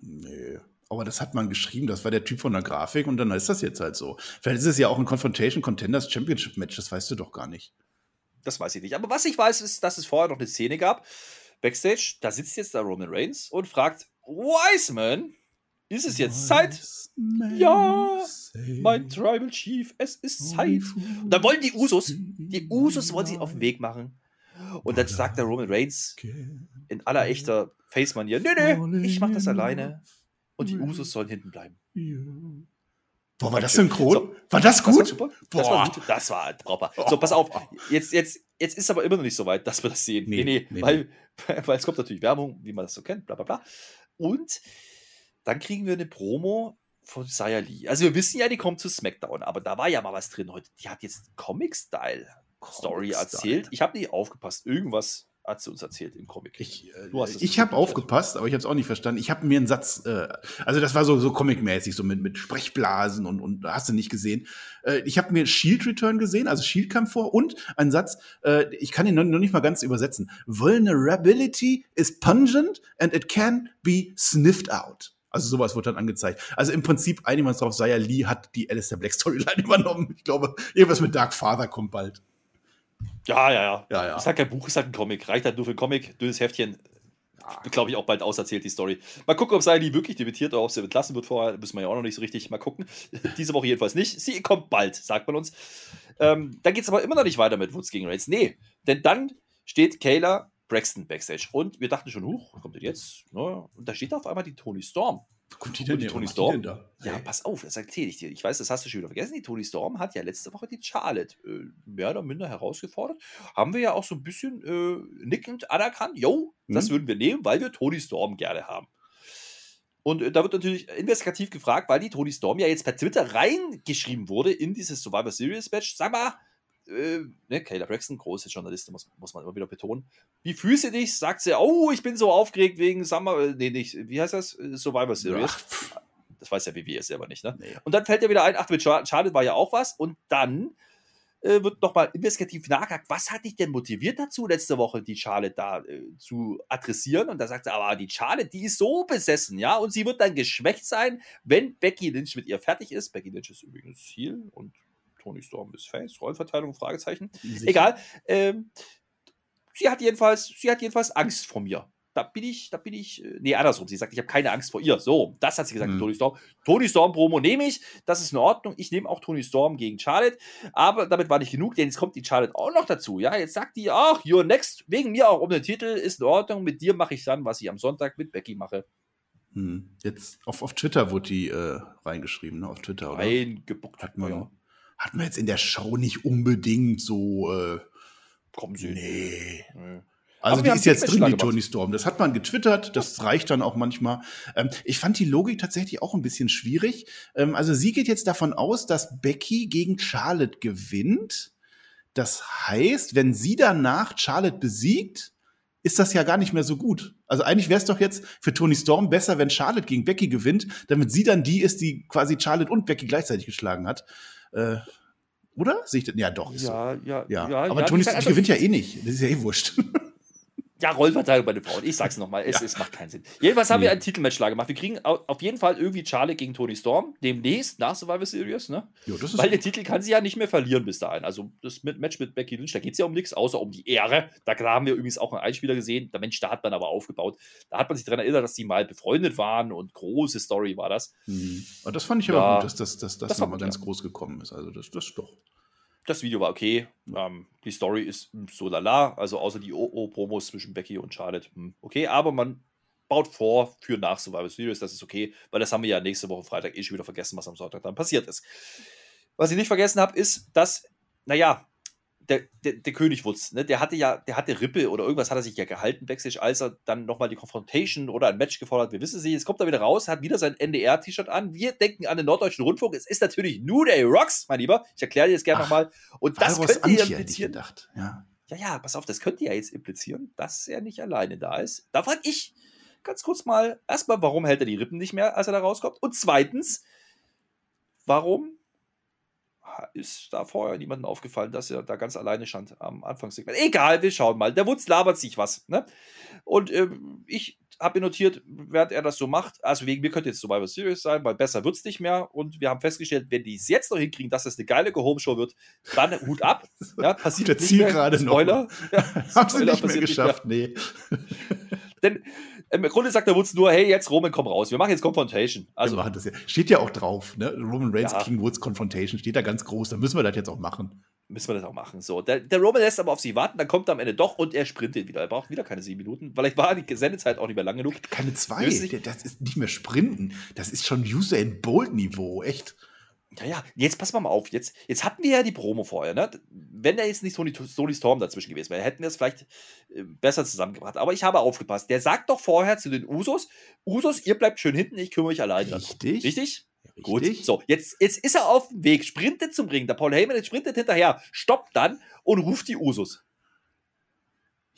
Speaker 4: Nee. Aber das hat man geschrieben, das war der Typ von der Grafik und dann ist das jetzt halt so. Vielleicht ist es ja auch ein Confrontation Contenders Championship Match, das weißt du doch gar nicht.
Speaker 3: Das weiß ich nicht. Aber was ich weiß, ist, dass es vorher noch eine Szene gab. Backstage, da sitzt jetzt der Roman Reigns und fragt: Wiseman, ist es jetzt Zeit? Ja, Mein Tribal Chief, es ist Zeit. Und dann wollen die Usos, die Usos wollen sie auf den Weg machen. Und dann sagt der Roman Reigns in aller echter Face-Manier: Nö, nö, ich mach das alleine. Und die Usos sollen hinten bleiben.
Speaker 4: Boah, war das synchron?
Speaker 3: So.
Speaker 4: War das
Speaker 3: Das war
Speaker 4: gut?
Speaker 3: super. Das
Speaker 4: Boah.
Speaker 3: war gut. Das war proper. So, pass auf. Jetzt, jetzt, jetzt ist aber immer noch nicht so weit, dass wir das sehen. Nee,
Speaker 4: Nee,
Speaker 3: nee,
Speaker 4: nee,
Speaker 3: weil, weil es kommt natürlich Werbung, wie man das so kennt, bla bla bla. Und dann kriegen wir eine Promo von Saya Lee. Also wir wissen ja, die kommt zu SmackDown, aber da war ja mal was drin heute. Die hat jetzt Comic-Style-Story
Speaker 4: Comic-Style.
Speaker 3: erzählt. Ich habe nicht aufgepasst. Irgendwas hat sie uns erzählt im Comic.
Speaker 4: Ich, äh, ich habe aufgepasst, aber ich habe es auch nicht verstanden. Ich habe mir einen Satz, äh, also das war so, so comic-mäßig, so mit, mit Sprechblasen und, und hast du nicht gesehen. Äh, ich habe mir Shield Return gesehen, also Shield kam vor und ein Satz, äh, ich kann ihn noch, noch nicht mal ganz übersetzen. Vulnerability is pungent and it can be sniffed out. Also sowas wird dann angezeigt. Also im Prinzip einigen wir uns drauf, Saya Lee hat die Alistair Black Storyline übernommen. Ich glaube, irgendwas mit Dark Father kommt bald.
Speaker 3: Ja, ja, ja.
Speaker 4: Ja, ja.
Speaker 3: Ist halt kein Buch, ist halt ein Comic. Reicht halt nur für ein Comic, dünnes Heftchen. Glaube ich auch bald auserzählt, die Story. Mal gucken, ob Seili wirklich debütiert oder ob sie entlassen wird vorher. Müssen wir ja auch noch nicht so richtig mal gucken. Diese Woche jedenfalls nicht. Sie kommt bald, sagt man uns. Ähm, dann geht es aber immer noch nicht weiter mit Woods gegen Reigns. Nee, denn dann steht Kayla Braxton backstage. Und wir dachten schon, huch, kommt denn jetzt? Ne? Und da steht auf einmal die Tony Storm.
Speaker 4: Kommt die denn,
Speaker 3: die
Speaker 4: die
Speaker 3: Storm?
Speaker 4: da?
Speaker 3: Ja,
Speaker 4: Hey.
Speaker 3: pass auf, das erzähle ich dir. Ich weiß, das hast du schon wieder vergessen. Die Toni Storm hat ja letzte Woche die Charlotte äh, mehr oder minder herausgefordert. Haben wir ja auch so ein bisschen äh, nickend anerkannt. Jo, das
Speaker 4: Mhm.
Speaker 3: würden wir nehmen, weil wir Toni Storm gerne haben. Und äh, da wird natürlich investigativ gefragt, weil die Toni Storm ja jetzt per Twitter reingeschrieben wurde in dieses Survivor Series Match. Sag mal, äh, ne, Kayla Braxton, große Journalistin, muss, muss man immer wieder betonen. Wie fühlst du dich? Sagt sie, oh, ich bin so aufgeregt wegen Summer, äh, nee, nicht, wie heißt das? Äh, Survivor Series.
Speaker 4: Pff,
Speaker 3: Das weiß ja WWE selber nicht, ne?
Speaker 4: nee.
Speaker 3: Und dann fällt ja wieder ein, ach, mit Char- Charlotte war ja auch was. Und dann äh, wird nochmal investigativ nachgehakt, was hat dich denn motiviert dazu, letzte Woche die Charlotte da äh, zu adressieren? Und da sagt sie, aber die Charlotte, die ist so besessen, ja, und sie wird dann geschwächt sein, wenn Becky Lynch mit ihr fertig ist. Becky Lynch ist übrigens Heel und Tony Storm ist Face, Rollenverteilung, Fragezeichen.
Speaker 4: Sicher.
Speaker 3: Egal. Ähm, sie hat jedenfalls, sie hat jedenfalls Angst vor mir. Da bin ich, da bin ich, äh, nee, andersrum. Sie sagt, ich habe keine Angst vor ihr. So, das hat sie gesagt,
Speaker 4: Hm.
Speaker 3: Tony Storm. Tony Storm Promo nehme ich, das ist in Ordnung. Ich nehme auch Tony Storm gegen Charlotte. Aber damit war nicht genug, denn jetzt kommt die Charlotte auch noch dazu. Ja, jetzt sagt die, ach, you're next, wegen mir auch um den Titel, ist in Ordnung. Mit dir mache ich dann, was ich am Sonntag mit Becky mache.
Speaker 4: Hm. Jetzt auf, auf Twitter wurde die äh, reingeschrieben, ne? Auf Twitter, oder?
Speaker 3: Reingebuckt.
Speaker 4: Hat man,
Speaker 3: Ja,
Speaker 4: hat man jetzt in der Show nicht unbedingt so. Äh,
Speaker 3: kommen sie.
Speaker 4: nee.
Speaker 3: Nee.
Speaker 4: Also die ist jetzt drin, die. Tony Storm. Das hat man getwittert, das reicht dann auch manchmal. Ähm, ich fand die Logik tatsächlich auch ein bisschen schwierig. Ähm, also sie geht jetzt davon aus, dass Becky gegen Charlotte gewinnt. Das heißt, wenn sie danach Charlotte besiegt, ist das ja gar nicht mehr so gut. Also eigentlich wäre es doch jetzt für Tony Storm besser, wenn Charlotte gegen Becky gewinnt, damit sie dann die ist, die quasi Charlotte und Becky gleichzeitig geschlagen hat. Äh, oder? Sehe ich das? Ja, doch. Ist so.
Speaker 3: Ja, ja,
Speaker 4: Ja.
Speaker 3: ja.
Speaker 4: aber
Speaker 3: ja,
Speaker 4: Tony gewinnt ja eh nicht. Das ist ja eh wurscht.
Speaker 3: Ja, Rollenverteilung bei den Frauen. Ich sag's nochmal, es, es macht keinen Sinn. Jedenfalls haben
Speaker 4: Nee.
Speaker 3: wir ein Titelmatch klar gemacht. Wir kriegen au- auf jeden Fall irgendwie Charlotte gegen Tony Storm, demnächst nach Survivor Series, ne?
Speaker 4: jo, das ist
Speaker 3: Weil den Titel kann sie ja nicht mehr verlieren bis dahin. Also das mit Match mit Becky Lynch, da geht's ja um nichts, außer um die Ehre. Da haben wir übrigens auch einen Einspieler gesehen. Der Mensch, da hat man aber aufgebaut. Da hat man sich daran erinnert, dass die mal befreundet waren und große Story war das.
Speaker 4: Mhm. Aber das fand ich
Speaker 3: Ja.
Speaker 4: aber gut, dass das, dass, das,
Speaker 3: Das
Speaker 4: nochmal ganz
Speaker 3: ja.
Speaker 4: groß gekommen ist. Also das, das doch.
Speaker 3: Das Video war okay. Ähm, die Story ist so lala. Also außer die OO-Promos zwischen Becky und Charlotte. Hm, okay, aber man baut vor für nach Survivor Series. Das ist okay, weil das haben wir ja nächste Woche Freitag eh schon wieder vergessen, was am Sonntag dann passiert ist. Was ich nicht vergessen habe, ist, dass, naja, der, der, der König Wutz, ne, der hatte ja, der hatte Rippe oder irgendwas hat er sich ja gehalten, Backstage, als er dann nochmal die Confrontation oder ein Match gefordert hat. Wir wissen es nicht. Jetzt kommt er wieder raus, hat wieder sein NDR-T-Shirt an. Wir denken an den Norddeutschen Rundfunk. Es ist natürlich New Day Rocks, mein Lieber. Ich erkläre dir jetzt gerne nochmal. Und das könnte ja
Speaker 4: Antje
Speaker 3: implizieren.
Speaker 4: gedacht. Ja.
Speaker 3: Ja, ja, pass auf, das könnte ja jetzt implizieren, dass er nicht alleine da ist. Da frage ich ganz kurz mal, erstmal, warum hält er die Rippen nicht mehr, als er da rauskommt? Und zweitens, warum ist da vorher niemandem aufgefallen, dass er da ganz alleine stand am Anfangssegment? Egal, wir schauen mal. Der Wutz labert sich was. Ne? Und ähm, ich habe mir notiert, während er das so macht, also wegen mir könnte jetzt Survivor Series sein, weil besser wird es nicht mehr. Und wir haben festgestellt, wenn die es jetzt noch hinkriegen, dass es eine geile Go-Home-Show wird, dann Hut ab. Ja, passiert
Speaker 4: Der
Speaker 3: nicht mehr.
Speaker 4: noch.
Speaker 3: Spoiler. Ja,
Speaker 4: Haben sie
Speaker 3: Spoiler
Speaker 4: nicht mehr geschafft, nee.
Speaker 3: Denn im Grunde sagt der Wutz nur, hey, jetzt Roman, komm raus. Wir machen jetzt Confrontation.
Speaker 4: Also, wir machen das ja. Steht ja auch drauf, ne? Roman Reigns
Speaker 3: Ja.
Speaker 4: King Woods Confrontation steht da ganz groß. Dann müssen wir das jetzt auch machen.
Speaker 3: müssen wir das auch machen. So, der, der Roman lässt aber auf sie warten, dann kommt er am Ende doch und er sprintet wieder. Er braucht wieder keine sieben Minuten. Vielleicht war die Sendezeit auch nicht mehr lang genug.
Speaker 4: Keine zwei. Das ist nicht mehr Sprinten. Das ist schon User in Bold Niveau. Echt.
Speaker 3: Ja, ja, jetzt pass mal auf. Jetzt, jetzt hatten wir ja die Promo vorher, ne? Wenn da jetzt nicht Tony, Tony Storm dazwischen gewesen wäre, hätten wir es vielleicht äh, besser zusammengebracht. Aber ich habe aufgepasst. Der sagt doch vorher zu den Usos: Usos, ihr bleibt schön hinten, ich kümmere mich alleine. darum."
Speaker 4: Richtig.
Speaker 3: Richtig?
Speaker 4: Richtig.
Speaker 3: Gut. So, jetzt, jetzt ist er auf dem Weg, sprintet zum Ring. Der Paul Heyman sprintet hinterher, stoppt dann und ruft die Usos.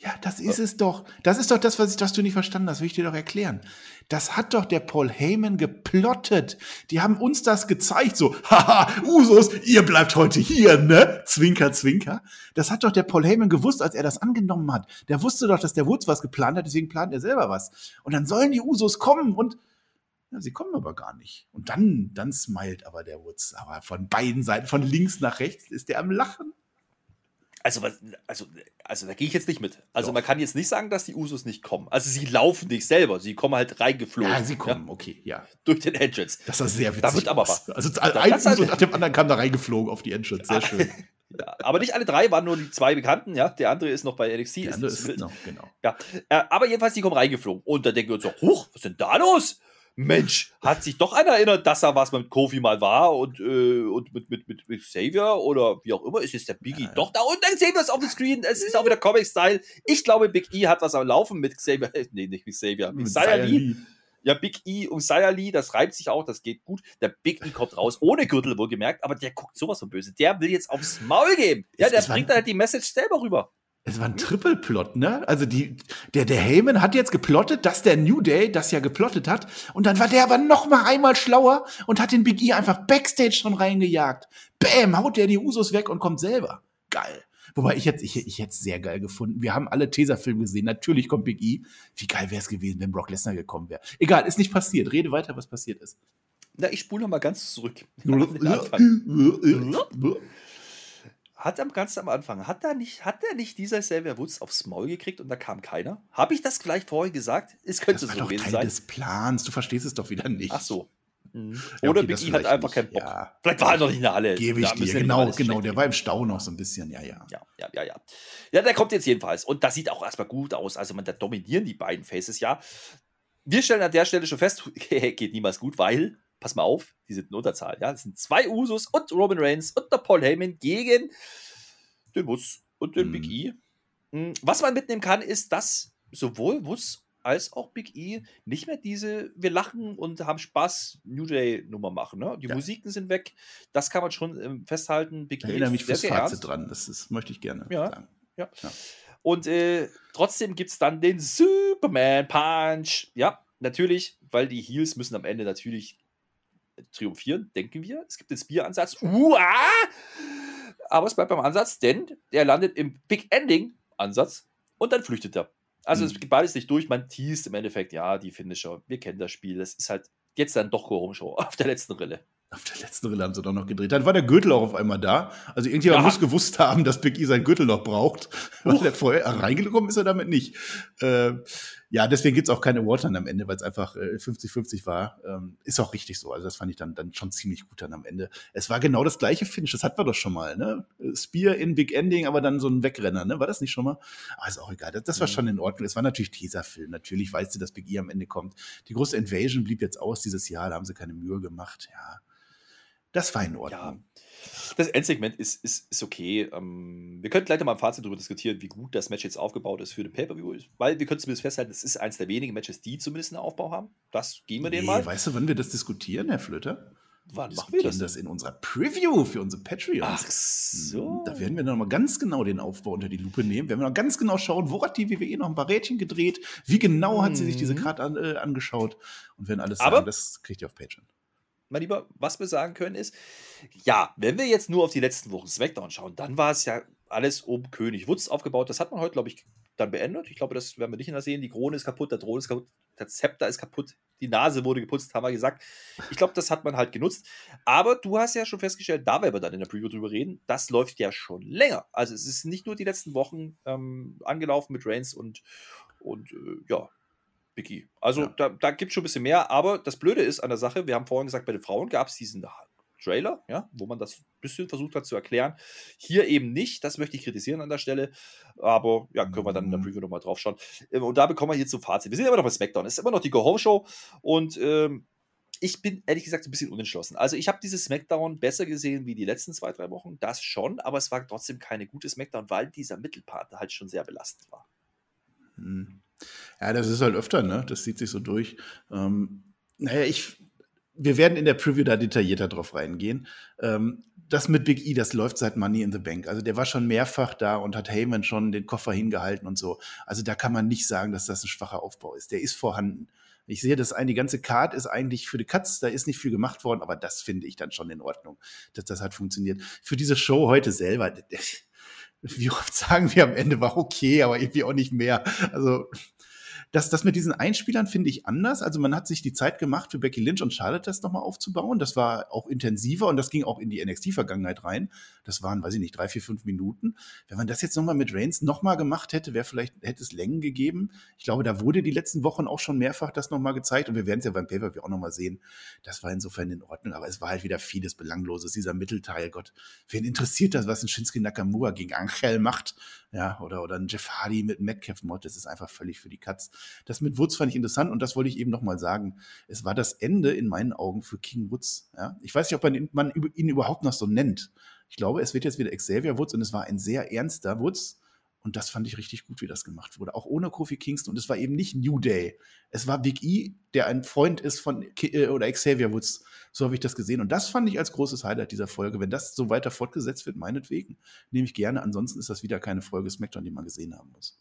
Speaker 4: Ja, das ist es doch. Das ist doch das, was, ich, was du nicht verstanden hast. Will ich dir doch erklären. Das hat doch der Paul Heyman geplottet. Die haben uns das gezeigt. So, haha, Usos, ihr bleibt heute hier, ne? Zwinker, zwinker. Das hat doch der Paul Heyman gewusst, als er das angenommen hat. Der wusste doch, dass der Woods was geplant hat, deswegen plant er selber was. Und dann sollen die Usos kommen und ja, sie kommen aber gar nicht. Und dann, dann smilet aber der Woods. Aber von beiden Seiten, von links nach rechts, ist der am Lachen.
Speaker 3: Also, also, also da gehe ich jetzt nicht mit. Also
Speaker 4: Doch.
Speaker 3: man kann jetzt nicht sagen, dass die Usos nicht kommen. Also sie laufen nicht selber, sie kommen halt reingeflogen.
Speaker 4: Ja, sie kommen, okay, ja.
Speaker 3: durch den Entrance.
Speaker 4: Das sah sehr witzig
Speaker 3: Da wird aber was.
Speaker 4: Also
Speaker 3: Da-
Speaker 4: ein Uso
Speaker 3: halt-
Speaker 4: nach dem anderen kam da reingeflogen auf die Entrance. Sehr schön.
Speaker 3: Ja, aber nicht alle drei waren nur die zwei Bekannten, ja. Der andere ist noch bei NXT.
Speaker 4: Die
Speaker 3: ist
Speaker 4: andere ist noch, genau.
Speaker 3: Ja, äh, aber jedenfalls, die kommen reingeflogen. Und da denken wir uns so, huch, was ist denn da los? Mensch, hat sich doch einer erinnert, dass er was mit Kofi mal war und, äh, und mit, mit, mit, mit Xavier oder wie auch immer. Ist jetzt der Biggie ja. doch da und dann sehen wir es auf dem Screen. Es ist auch wieder Comic-Style. Ich glaube, Big E hat was am Laufen mit Xavier. Nee, nicht mit Xavier. Mit Xia Lee. Ja, Big E und Xia Lee, das reibt sich auch, das geht gut. Der Big E kommt raus, ohne Gürtel wohlgemerkt, aber der guckt sowas von böse. Der will jetzt aufs Maul geben. Ja, der bringt halt die Message selber rüber.
Speaker 4: Es war ein Triple-Plot, ne? Also die, der, der Heyman hat jetzt geplottet, dass der New Day das ja geplottet hat. Und dann war der aber noch mal einmal schlauer und hat den Big E einfach Backstage schon reingejagt. Bäm, haut der die Usos weg und kommt selber. Geil. Wobei ich jetzt, ich, ich hätte es sehr geil gefunden. Wir haben alle Tesafilme gesehen. Natürlich kommt Big E. Wie geil wäre es gewesen, wenn Brock Lesnar gekommen wäre. Egal, ist nicht passiert. Rede weiter, was passiert ist.
Speaker 3: Na, ich spule noch mal ganz zurück. hat am ganz am Anfang, hat da nicht, hat der nicht dieser Xavier Woods aufs Maul gekriegt und da kam keiner? Habe ich das vielleicht vorher gesagt? Es könnte
Speaker 4: das
Speaker 3: so
Speaker 4: gewesen
Speaker 3: sein.
Speaker 4: des Plans, du verstehst es doch wieder nicht.
Speaker 3: Ach so. Mhm. Oder ja, okay, Big E hat einfach keinen Bock. Ja. Vielleicht war er noch nicht in der Halle.
Speaker 4: Gebe ich dir, genau, genau. Der war im Stau noch so ein bisschen, ja, ja.
Speaker 3: Ja, ja, ja, ja. Ja, der kommt jetzt jedenfalls. Und das sieht auch erstmal gut aus. Also, man, da dominieren die beiden Faces ja. Wir stellen an der Stelle schon fest, geht niemals gut, weil, pass mal auf, die sind in Unterzahl. Ja, das sind zwei Usos und Roman Reigns und der Paul Heyman gegen den Wutz und den mhm. Big E. Hm, was man mitnehmen kann, ist, dass sowohl Wutz als auch Big E nicht mehr diese wir lachen und haben Spaß New Day Nummer machen. Ne? Die ja. Musiken sind weg. Das kann man schon ähm, festhalten.
Speaker 4: Big ich e erinnere E mich fürs Fazit ernst. dran. Das ist, möchte ich gerne
Speaker 3: ja. sagen. Ja. ja. Und äh, trotzdem gibt es dann den Superman Punch. Ja, natürlich, weil die Heels müssen am Ende natürlich triumphieren, denken wir. Es gibt den Spear-Ansatz. Uah! aber es bleibt beim Ansatz, denn er landet im Big Ending-Ansatz und dann flüchtet er. Also mhm. es geht beides nicht durch, man teast im Endeffekt, ja, die Finisher, wir kennen das Spiel, das ist halt jetzt dann doch Go-Home-Show auf der letzten Rille.
Speaker 4: Auf der letzten Rille haben sie doch noch gedreht. Dann war der Gürtel auch auf einmal da. Also irgendjemand ja. muss gewusst haben, dass Big E seinen Gürtel noch braucht. Weil der vorher reingekommen ist er damit nicht. Äh, ja, deswegen gibt's auch keine Award dann am Ende, weil es einfach 50-50 äh, war. Ähm, ist auch richtig so. Also das fand ich dann, dann schon ziemlich gut dann am Ende. Es war genau das gleiche Finish, das hatten wir doch schon mal, ne? Spear in Big Ending, aber dann so ein Wegrenner, ne? War das nicht schon mal? Aber ist auch egal. Das, das war schon in Ordnung. Es war natürlich Teaserfilm. Natürlich weißt du, dass Big E am Ende kommt. Die große Invasion blieb jetzt aus dieses Jahr, da haben sie keine Mühe gemacht. Ja. Das war in Ordnung. Ja.
Speaker 3: Das Endsegment ist, ist, ist okay. Ähm, wir könnten gleich mal im Fazit darüber diskutieren, wie gut das Match jetzt aufgebaut ist für den Pay-Per-View. Weil wir können zumindest festhalten, es ist eines der wenigen Matches, die zumindest einen Aufbau haben. Das gehen wir nee, den mal.
Speaker 4: Weißt du, wann wir das diskutieren, Herr Flöter?
Speaker 3: Wann machen wir das?
Speaker 4: das in unserer Preview für unsere Patreons.
Speaker 3: Ach so.
Speaker 4: Hm, da werden wir nochmal ganz genau den Aufbau unter die Lupe nehmen. Wir werden noch ganz genau schauen, wo hat die WWE noch ein paar Rädchen gedreht, wie genau hat sie sich diese Karte mhm. an, äh, angeschaut und werden alles
Speaker 3: Aber
Speaker 4: sagen, das kriegt ihr auf Patreon
Speaker 3: mein Lieber, was wir sagen können ist, ja, wenn wir jetzt nur auf die letzten Wochen Smackdown schauen, dann war es ja alles um König Wutz aufgebaut. Das hat man heute, glaube ich, dann beendet. Ich glaube, das werden wir nicht mehr sehen. Die Krone ist kaputt, der Thron ist kaputt, der Zepter ist kaputt, die Nase wurde geputzt, haben wir gesagt. Ich glaube, das hat man halt genutzt. Aber du hast ja schon festgestellt, da werden wir dann in der Preview drüber reden, das läuft ja schon länger. Also es ist nicht nur die letzten Wochen ähm, angelaufen mit Reigns und, und äh, ja, Biggie. Also ja. da, da gibt es schon ein bisschen mehr, aber das Blöde ist an der Sache, wir haben vorhin gesagt, bei den Frauen gab es diesen Trailer, ja, wo man das ein bisschen versucht hat zu erklären. Hier eben nicht, das möchte ich kritisieren an der Stelle, aber ja, können wir dann in der mhm. Preview nochmal drauf schauen. Ähm, und da bekommen wir hier zum Fazit. Wir sind immer noch bei SmackDown, es ist immer noch die Go-Home-Show und ähm, ich bin ehrlich gesagt ein bisschen unentschlossen. Also ich habe dieses SmackDown besser gesehen wie die letzten zwei, drei Wochen, das schon, aber es war trotzdem keine gute SmackDown, weil dieser Mittelpart halt schon sehr belastend war.
Speaker 4: Mhm. Ja, das ist halt öfter, ne? Das zieht sich so durch. Ähm, naja, ich, wir werden in der Preview da detaillierter drauf reingehen. Ähm, das mit Big E, das läuft seit Money in the Bank. Also der war schon mehrfach da und hat Heyman schon den Koffer hingehalten und so. Also da kann man nicht sagen, dass das ein schwacher Aufbau ist. Der ist vorhanden. Ich sehe das ein, die ganze Card ist eigentlich für die Katz, da ist nicht viel gemacht worden, aber das finde ich dann schon in Ordnung, dass das hat funktioniert. Für diese Show heute selber, wie oft sagen wir am Ende war okay, aber irgendwie auch nicht mehr. Also das, das mit diesen Einspielern finde ich anders. Also man hat sich die Zeit gemacht, für Becky Lynch und Charlotte das nochmal aufzubauen. Das war auch intensiver und das ging auch in die NXT-Vergangenheit rein. Das waren, weiß ich nicht, drei, vier, fünf Minuten. Wenn man das jetzt nochmal mit Reigns nochmal gemacht hätte, wäre vielleicht, hätte es Längen gegeben. Ich glaube, da wurde die letzten Wochen auch schon mehrfach das nochmal gezeigt und wir werden es ja beim Paper auch nochmal sehen. Das war insofern in Ordnung, aber es war halt wieder vieles Belangloses, dieser Mittelteil. Gott, wen interessiert das, was ein Shinsuke Nakamura gegen Angel macht? Ja, oder, oder ein Jeff Hardy mit Metcalf-Mod, das ist einfach völlig für die Katz. Das mit Woods fand ich interessant und das wollte ich eben nochmal sagen. Es war das Ende in meinen Augen für King Woods. Ja? Ich weiß nicht, ob man ihn, man ihn überhaupt noch so nennt. Ich glaube, es wird jetzt wieder Xavier Woods und es war ein sehr ernster Woods. Und das fand ich richtig gut, wie das gemacht wurde. Auch ohne Kofi Kingston. Und es war eben nicht New Day. Es war Big E, der ein Freund ist von Ki oder Xavier Woods. So habe ich das gesehen. Und das fand ich als großes Highlight dieser Folge. Wenn das so weiter fortgesetzt wird, meinetwegen, nehme ich gerne. Ansonsten ist das wieder keine Folge SmackDown, die man gesehen haben muss.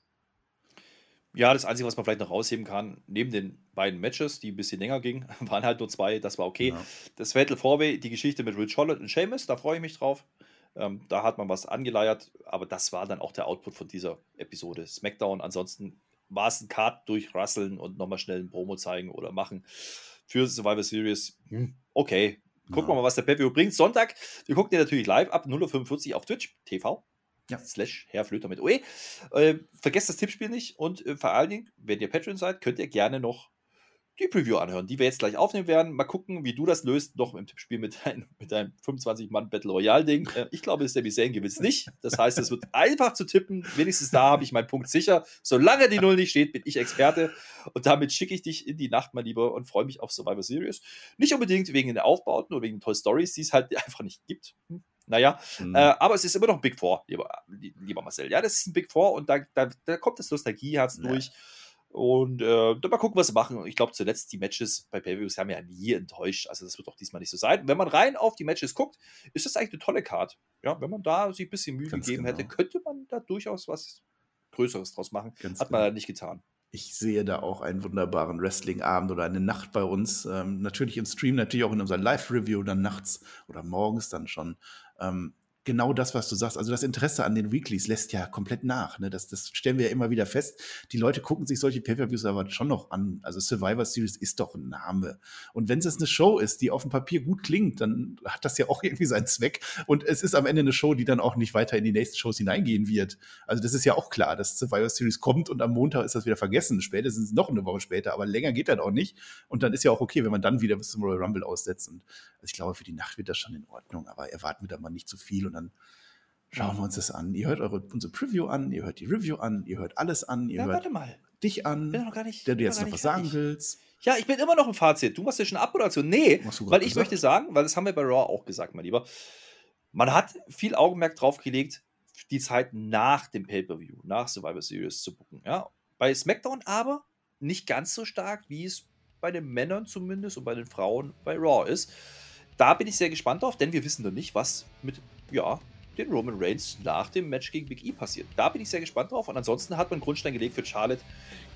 Speaker 3: Ja, das Einzige, was man vielleicht noch rausheben kann, neben den beiden Matches, die ein bisschen länger gingen, waren halt nur zwei, das war okay. Ja. Das Fatal Fourway, die Geschichte mit Rich Holland und Seamus, da freue ich mich drauf. Ähm, da hat man was angeleiert, aber das war dann auch der Output von dieser Episode. SmackDown, ansonsten war es ein Card durchrasseln und nochmal schnell ein Promo zeigen oder machen für Survivor Series. Hm, okay, gucken wir ja. mal, was der Pay bringt. Sonntag, wir gucken den natürlich live ab 0.45 Uhr auf Twitch TV. Ja. Slash Herr Flöter mit OE. Äh, vergesst das Tippspiel nicht und äh, vor allen Dingen, wenn ihr Patreon seid, könnt ihr gerne noch die Preview anhören, die wir jetzt gleich aufnehmen werden. Mal gucken, wie du das löst, noch im Tippspiel mit, dein, mit deinem 25-Mann-Battle Royale-Ding. Äh, ich glaube, Sami Zayn gewinnt nicht. Das heißt, es wird einfach zu tippen. Wenigstens da habe ich meinen Punkt sicher. Solange die Null nicht steht, bin ich Experte. Und damit schicke ich dich in die Nacht, mein Lieber, und freue mich auf Survivor Series. Nicht unbedingt wegen den Aufbauten oder wegen den Toy Stories, die es halt einfach nicht gibt. Hm. Naja, mhm. äh, aber es ist immer noch ein Big Four, lieber, lieber Marcel. Ja, das ist ein Big Four und da, da, da kommt das Nostalgieherz ja. durch. Und äh, dann mal gucken, was sie machen. Ich glaube, zuletzt die Matches bei Pay-Views haben ja nie enttäuscht. Also, das wird doch diesmal nicht so sein. wenn man rein auf die Matches guckt, ist das eigentlich eine tolle Card. Ja, wenn man da sich ein bisschen Mühe Ganz gegeben genau. hätte, könnte man da durchaus was Größeres draus machen. Ganz Hat man genau. nicht getan.
Speaker 4: Ich sehe da auch einen wunderbaren Wrestling-Abend oder eine Nacht bei uns. Ähm, natürlich im Stream, natürlich auch in unserer Live-Review dann nachts oder morgens dann schon. Ähm, genau das, was du sagst. Also das Interesse an den Weeklies lässt ja komplett nach. Ne? Das, das stellen wir ja immer wieder fest. Die Leute gucken sich solche Pay-Per-Views aber schon noch an. Also Survivor Series ist doch ein Name. Und wenn es eine Show ist, die auf dem Papier gut klingt, dann hat das ja auch irgendwie seinen Zweck. Und es ist am Ende eine Show, die dann auch nicht weiter in die nächsten Shows hineingehen wird. Also das ist ja auch klar, dass Survivor Series kommt und am Montag ist das wieder vergessen. Spätestens noch eine Woche später, aber länger geht das auch nicht. Und dann ist ja auch okay, wenn man dann wieder bis zum Royal Rumble aussetzt. Und also ich glaube, für die Nacht wird das schon in Ordnung, aber erwarten wir da mal nicht zu viel und dann schauen wir uns das an. Ihr hört eure, unsere Preview an, ihr hört die Review an, ihr hört alles an, ihr
Speaker 3: ja,
Speaker 4: hört
Speaker 3: warte mal.
Speaker 4: dich an,
Speaker 3: bin noch gar nicht,
Speaker 4: der du jetzt noch was sagen willst.
Speaker 3: Ja, ich bin immer noch im Fazit. Du machst ja schon Abmoderation. Nee, weil ich gesagt? möchte sagen, weil das haben wir bei Raw auch gesagt, mein Lieber. Man hat viel Augenmerk drauf gelegt, die Zeit nach dem Pay-Per-View, nach Survivor Series zu gucken. Ja? Bei SmackDown aber nicht ganz so stark, wie es bei den Männern zumindest und bei den Frauen bei Raw ist. Da bin ich sehr gespannt drauf, denn wir wissen noch nicht, was mit ja, den Roman Reigns nach dem Match gegen Big E passiert. Da bin ich sehr gespannt drauf. Und ansonsten hat man Grundstein gelegt für Charlotte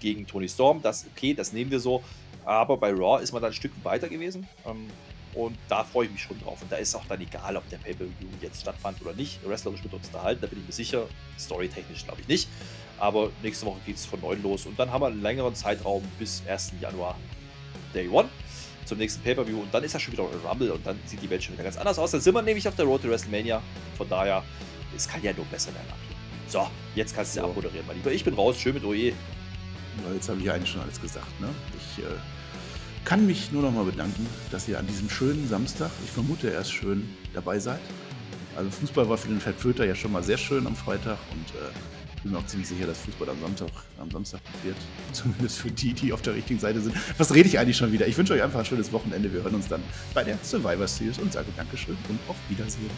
Speaker 3: gegen Tony Storm. Das, okay, das nehmen wir so. Aber bei Raw ist man dann ein Stück weiter gewesen. Ähm, und da freue ich mich schon drauf. Und da ist auch dann egal, ob der Pay-Per-View jetzt stattfand oder nicht. Wrestlerisch wird uns unterhalten, da bin ich mir sicher. Storytechnisch glaube ich nicht. Aber nächste Woche geht es von neu los. Und dann haben wir einen längeren Zeitraum bis 1. Januar Day One zum nächsten Pay-Per-View und dann ist ja schon wieder Rumble und dann sieht die Welt schon wieder ganz anders aus. Dann sind wir nämlich auf der Road to WrestleMania. Von daher, es kann ja nur besser werden. So, jetzt kannst du ja abmoderieren, mein Lieber. Ich bin raus, schön mit OE. Ja,
Speaker 4: jetzt habe ich eigentlich schon alles gesagt. Ne? Ich äh, kann mich nur noch mal bedanken, dass ihr an diesem schönen Samstag, ich vermute erst schön, dabei seid. Also Fußball war für den Fettflöter ja schon mal sehr schön am Freitag und äh, bin mir auch ziemlich sicher, dass Fußball am Samstag, am Samstag wird. Zumindest für die, die auf der richtigen Seite sind. Was rede ich eigentlich schon wieder? Ich wünsche euch einfach ein schönes Wochenende. Wir hören uns dann bei der Survivor Series und sage Dankeschön und auf Wiedersehen.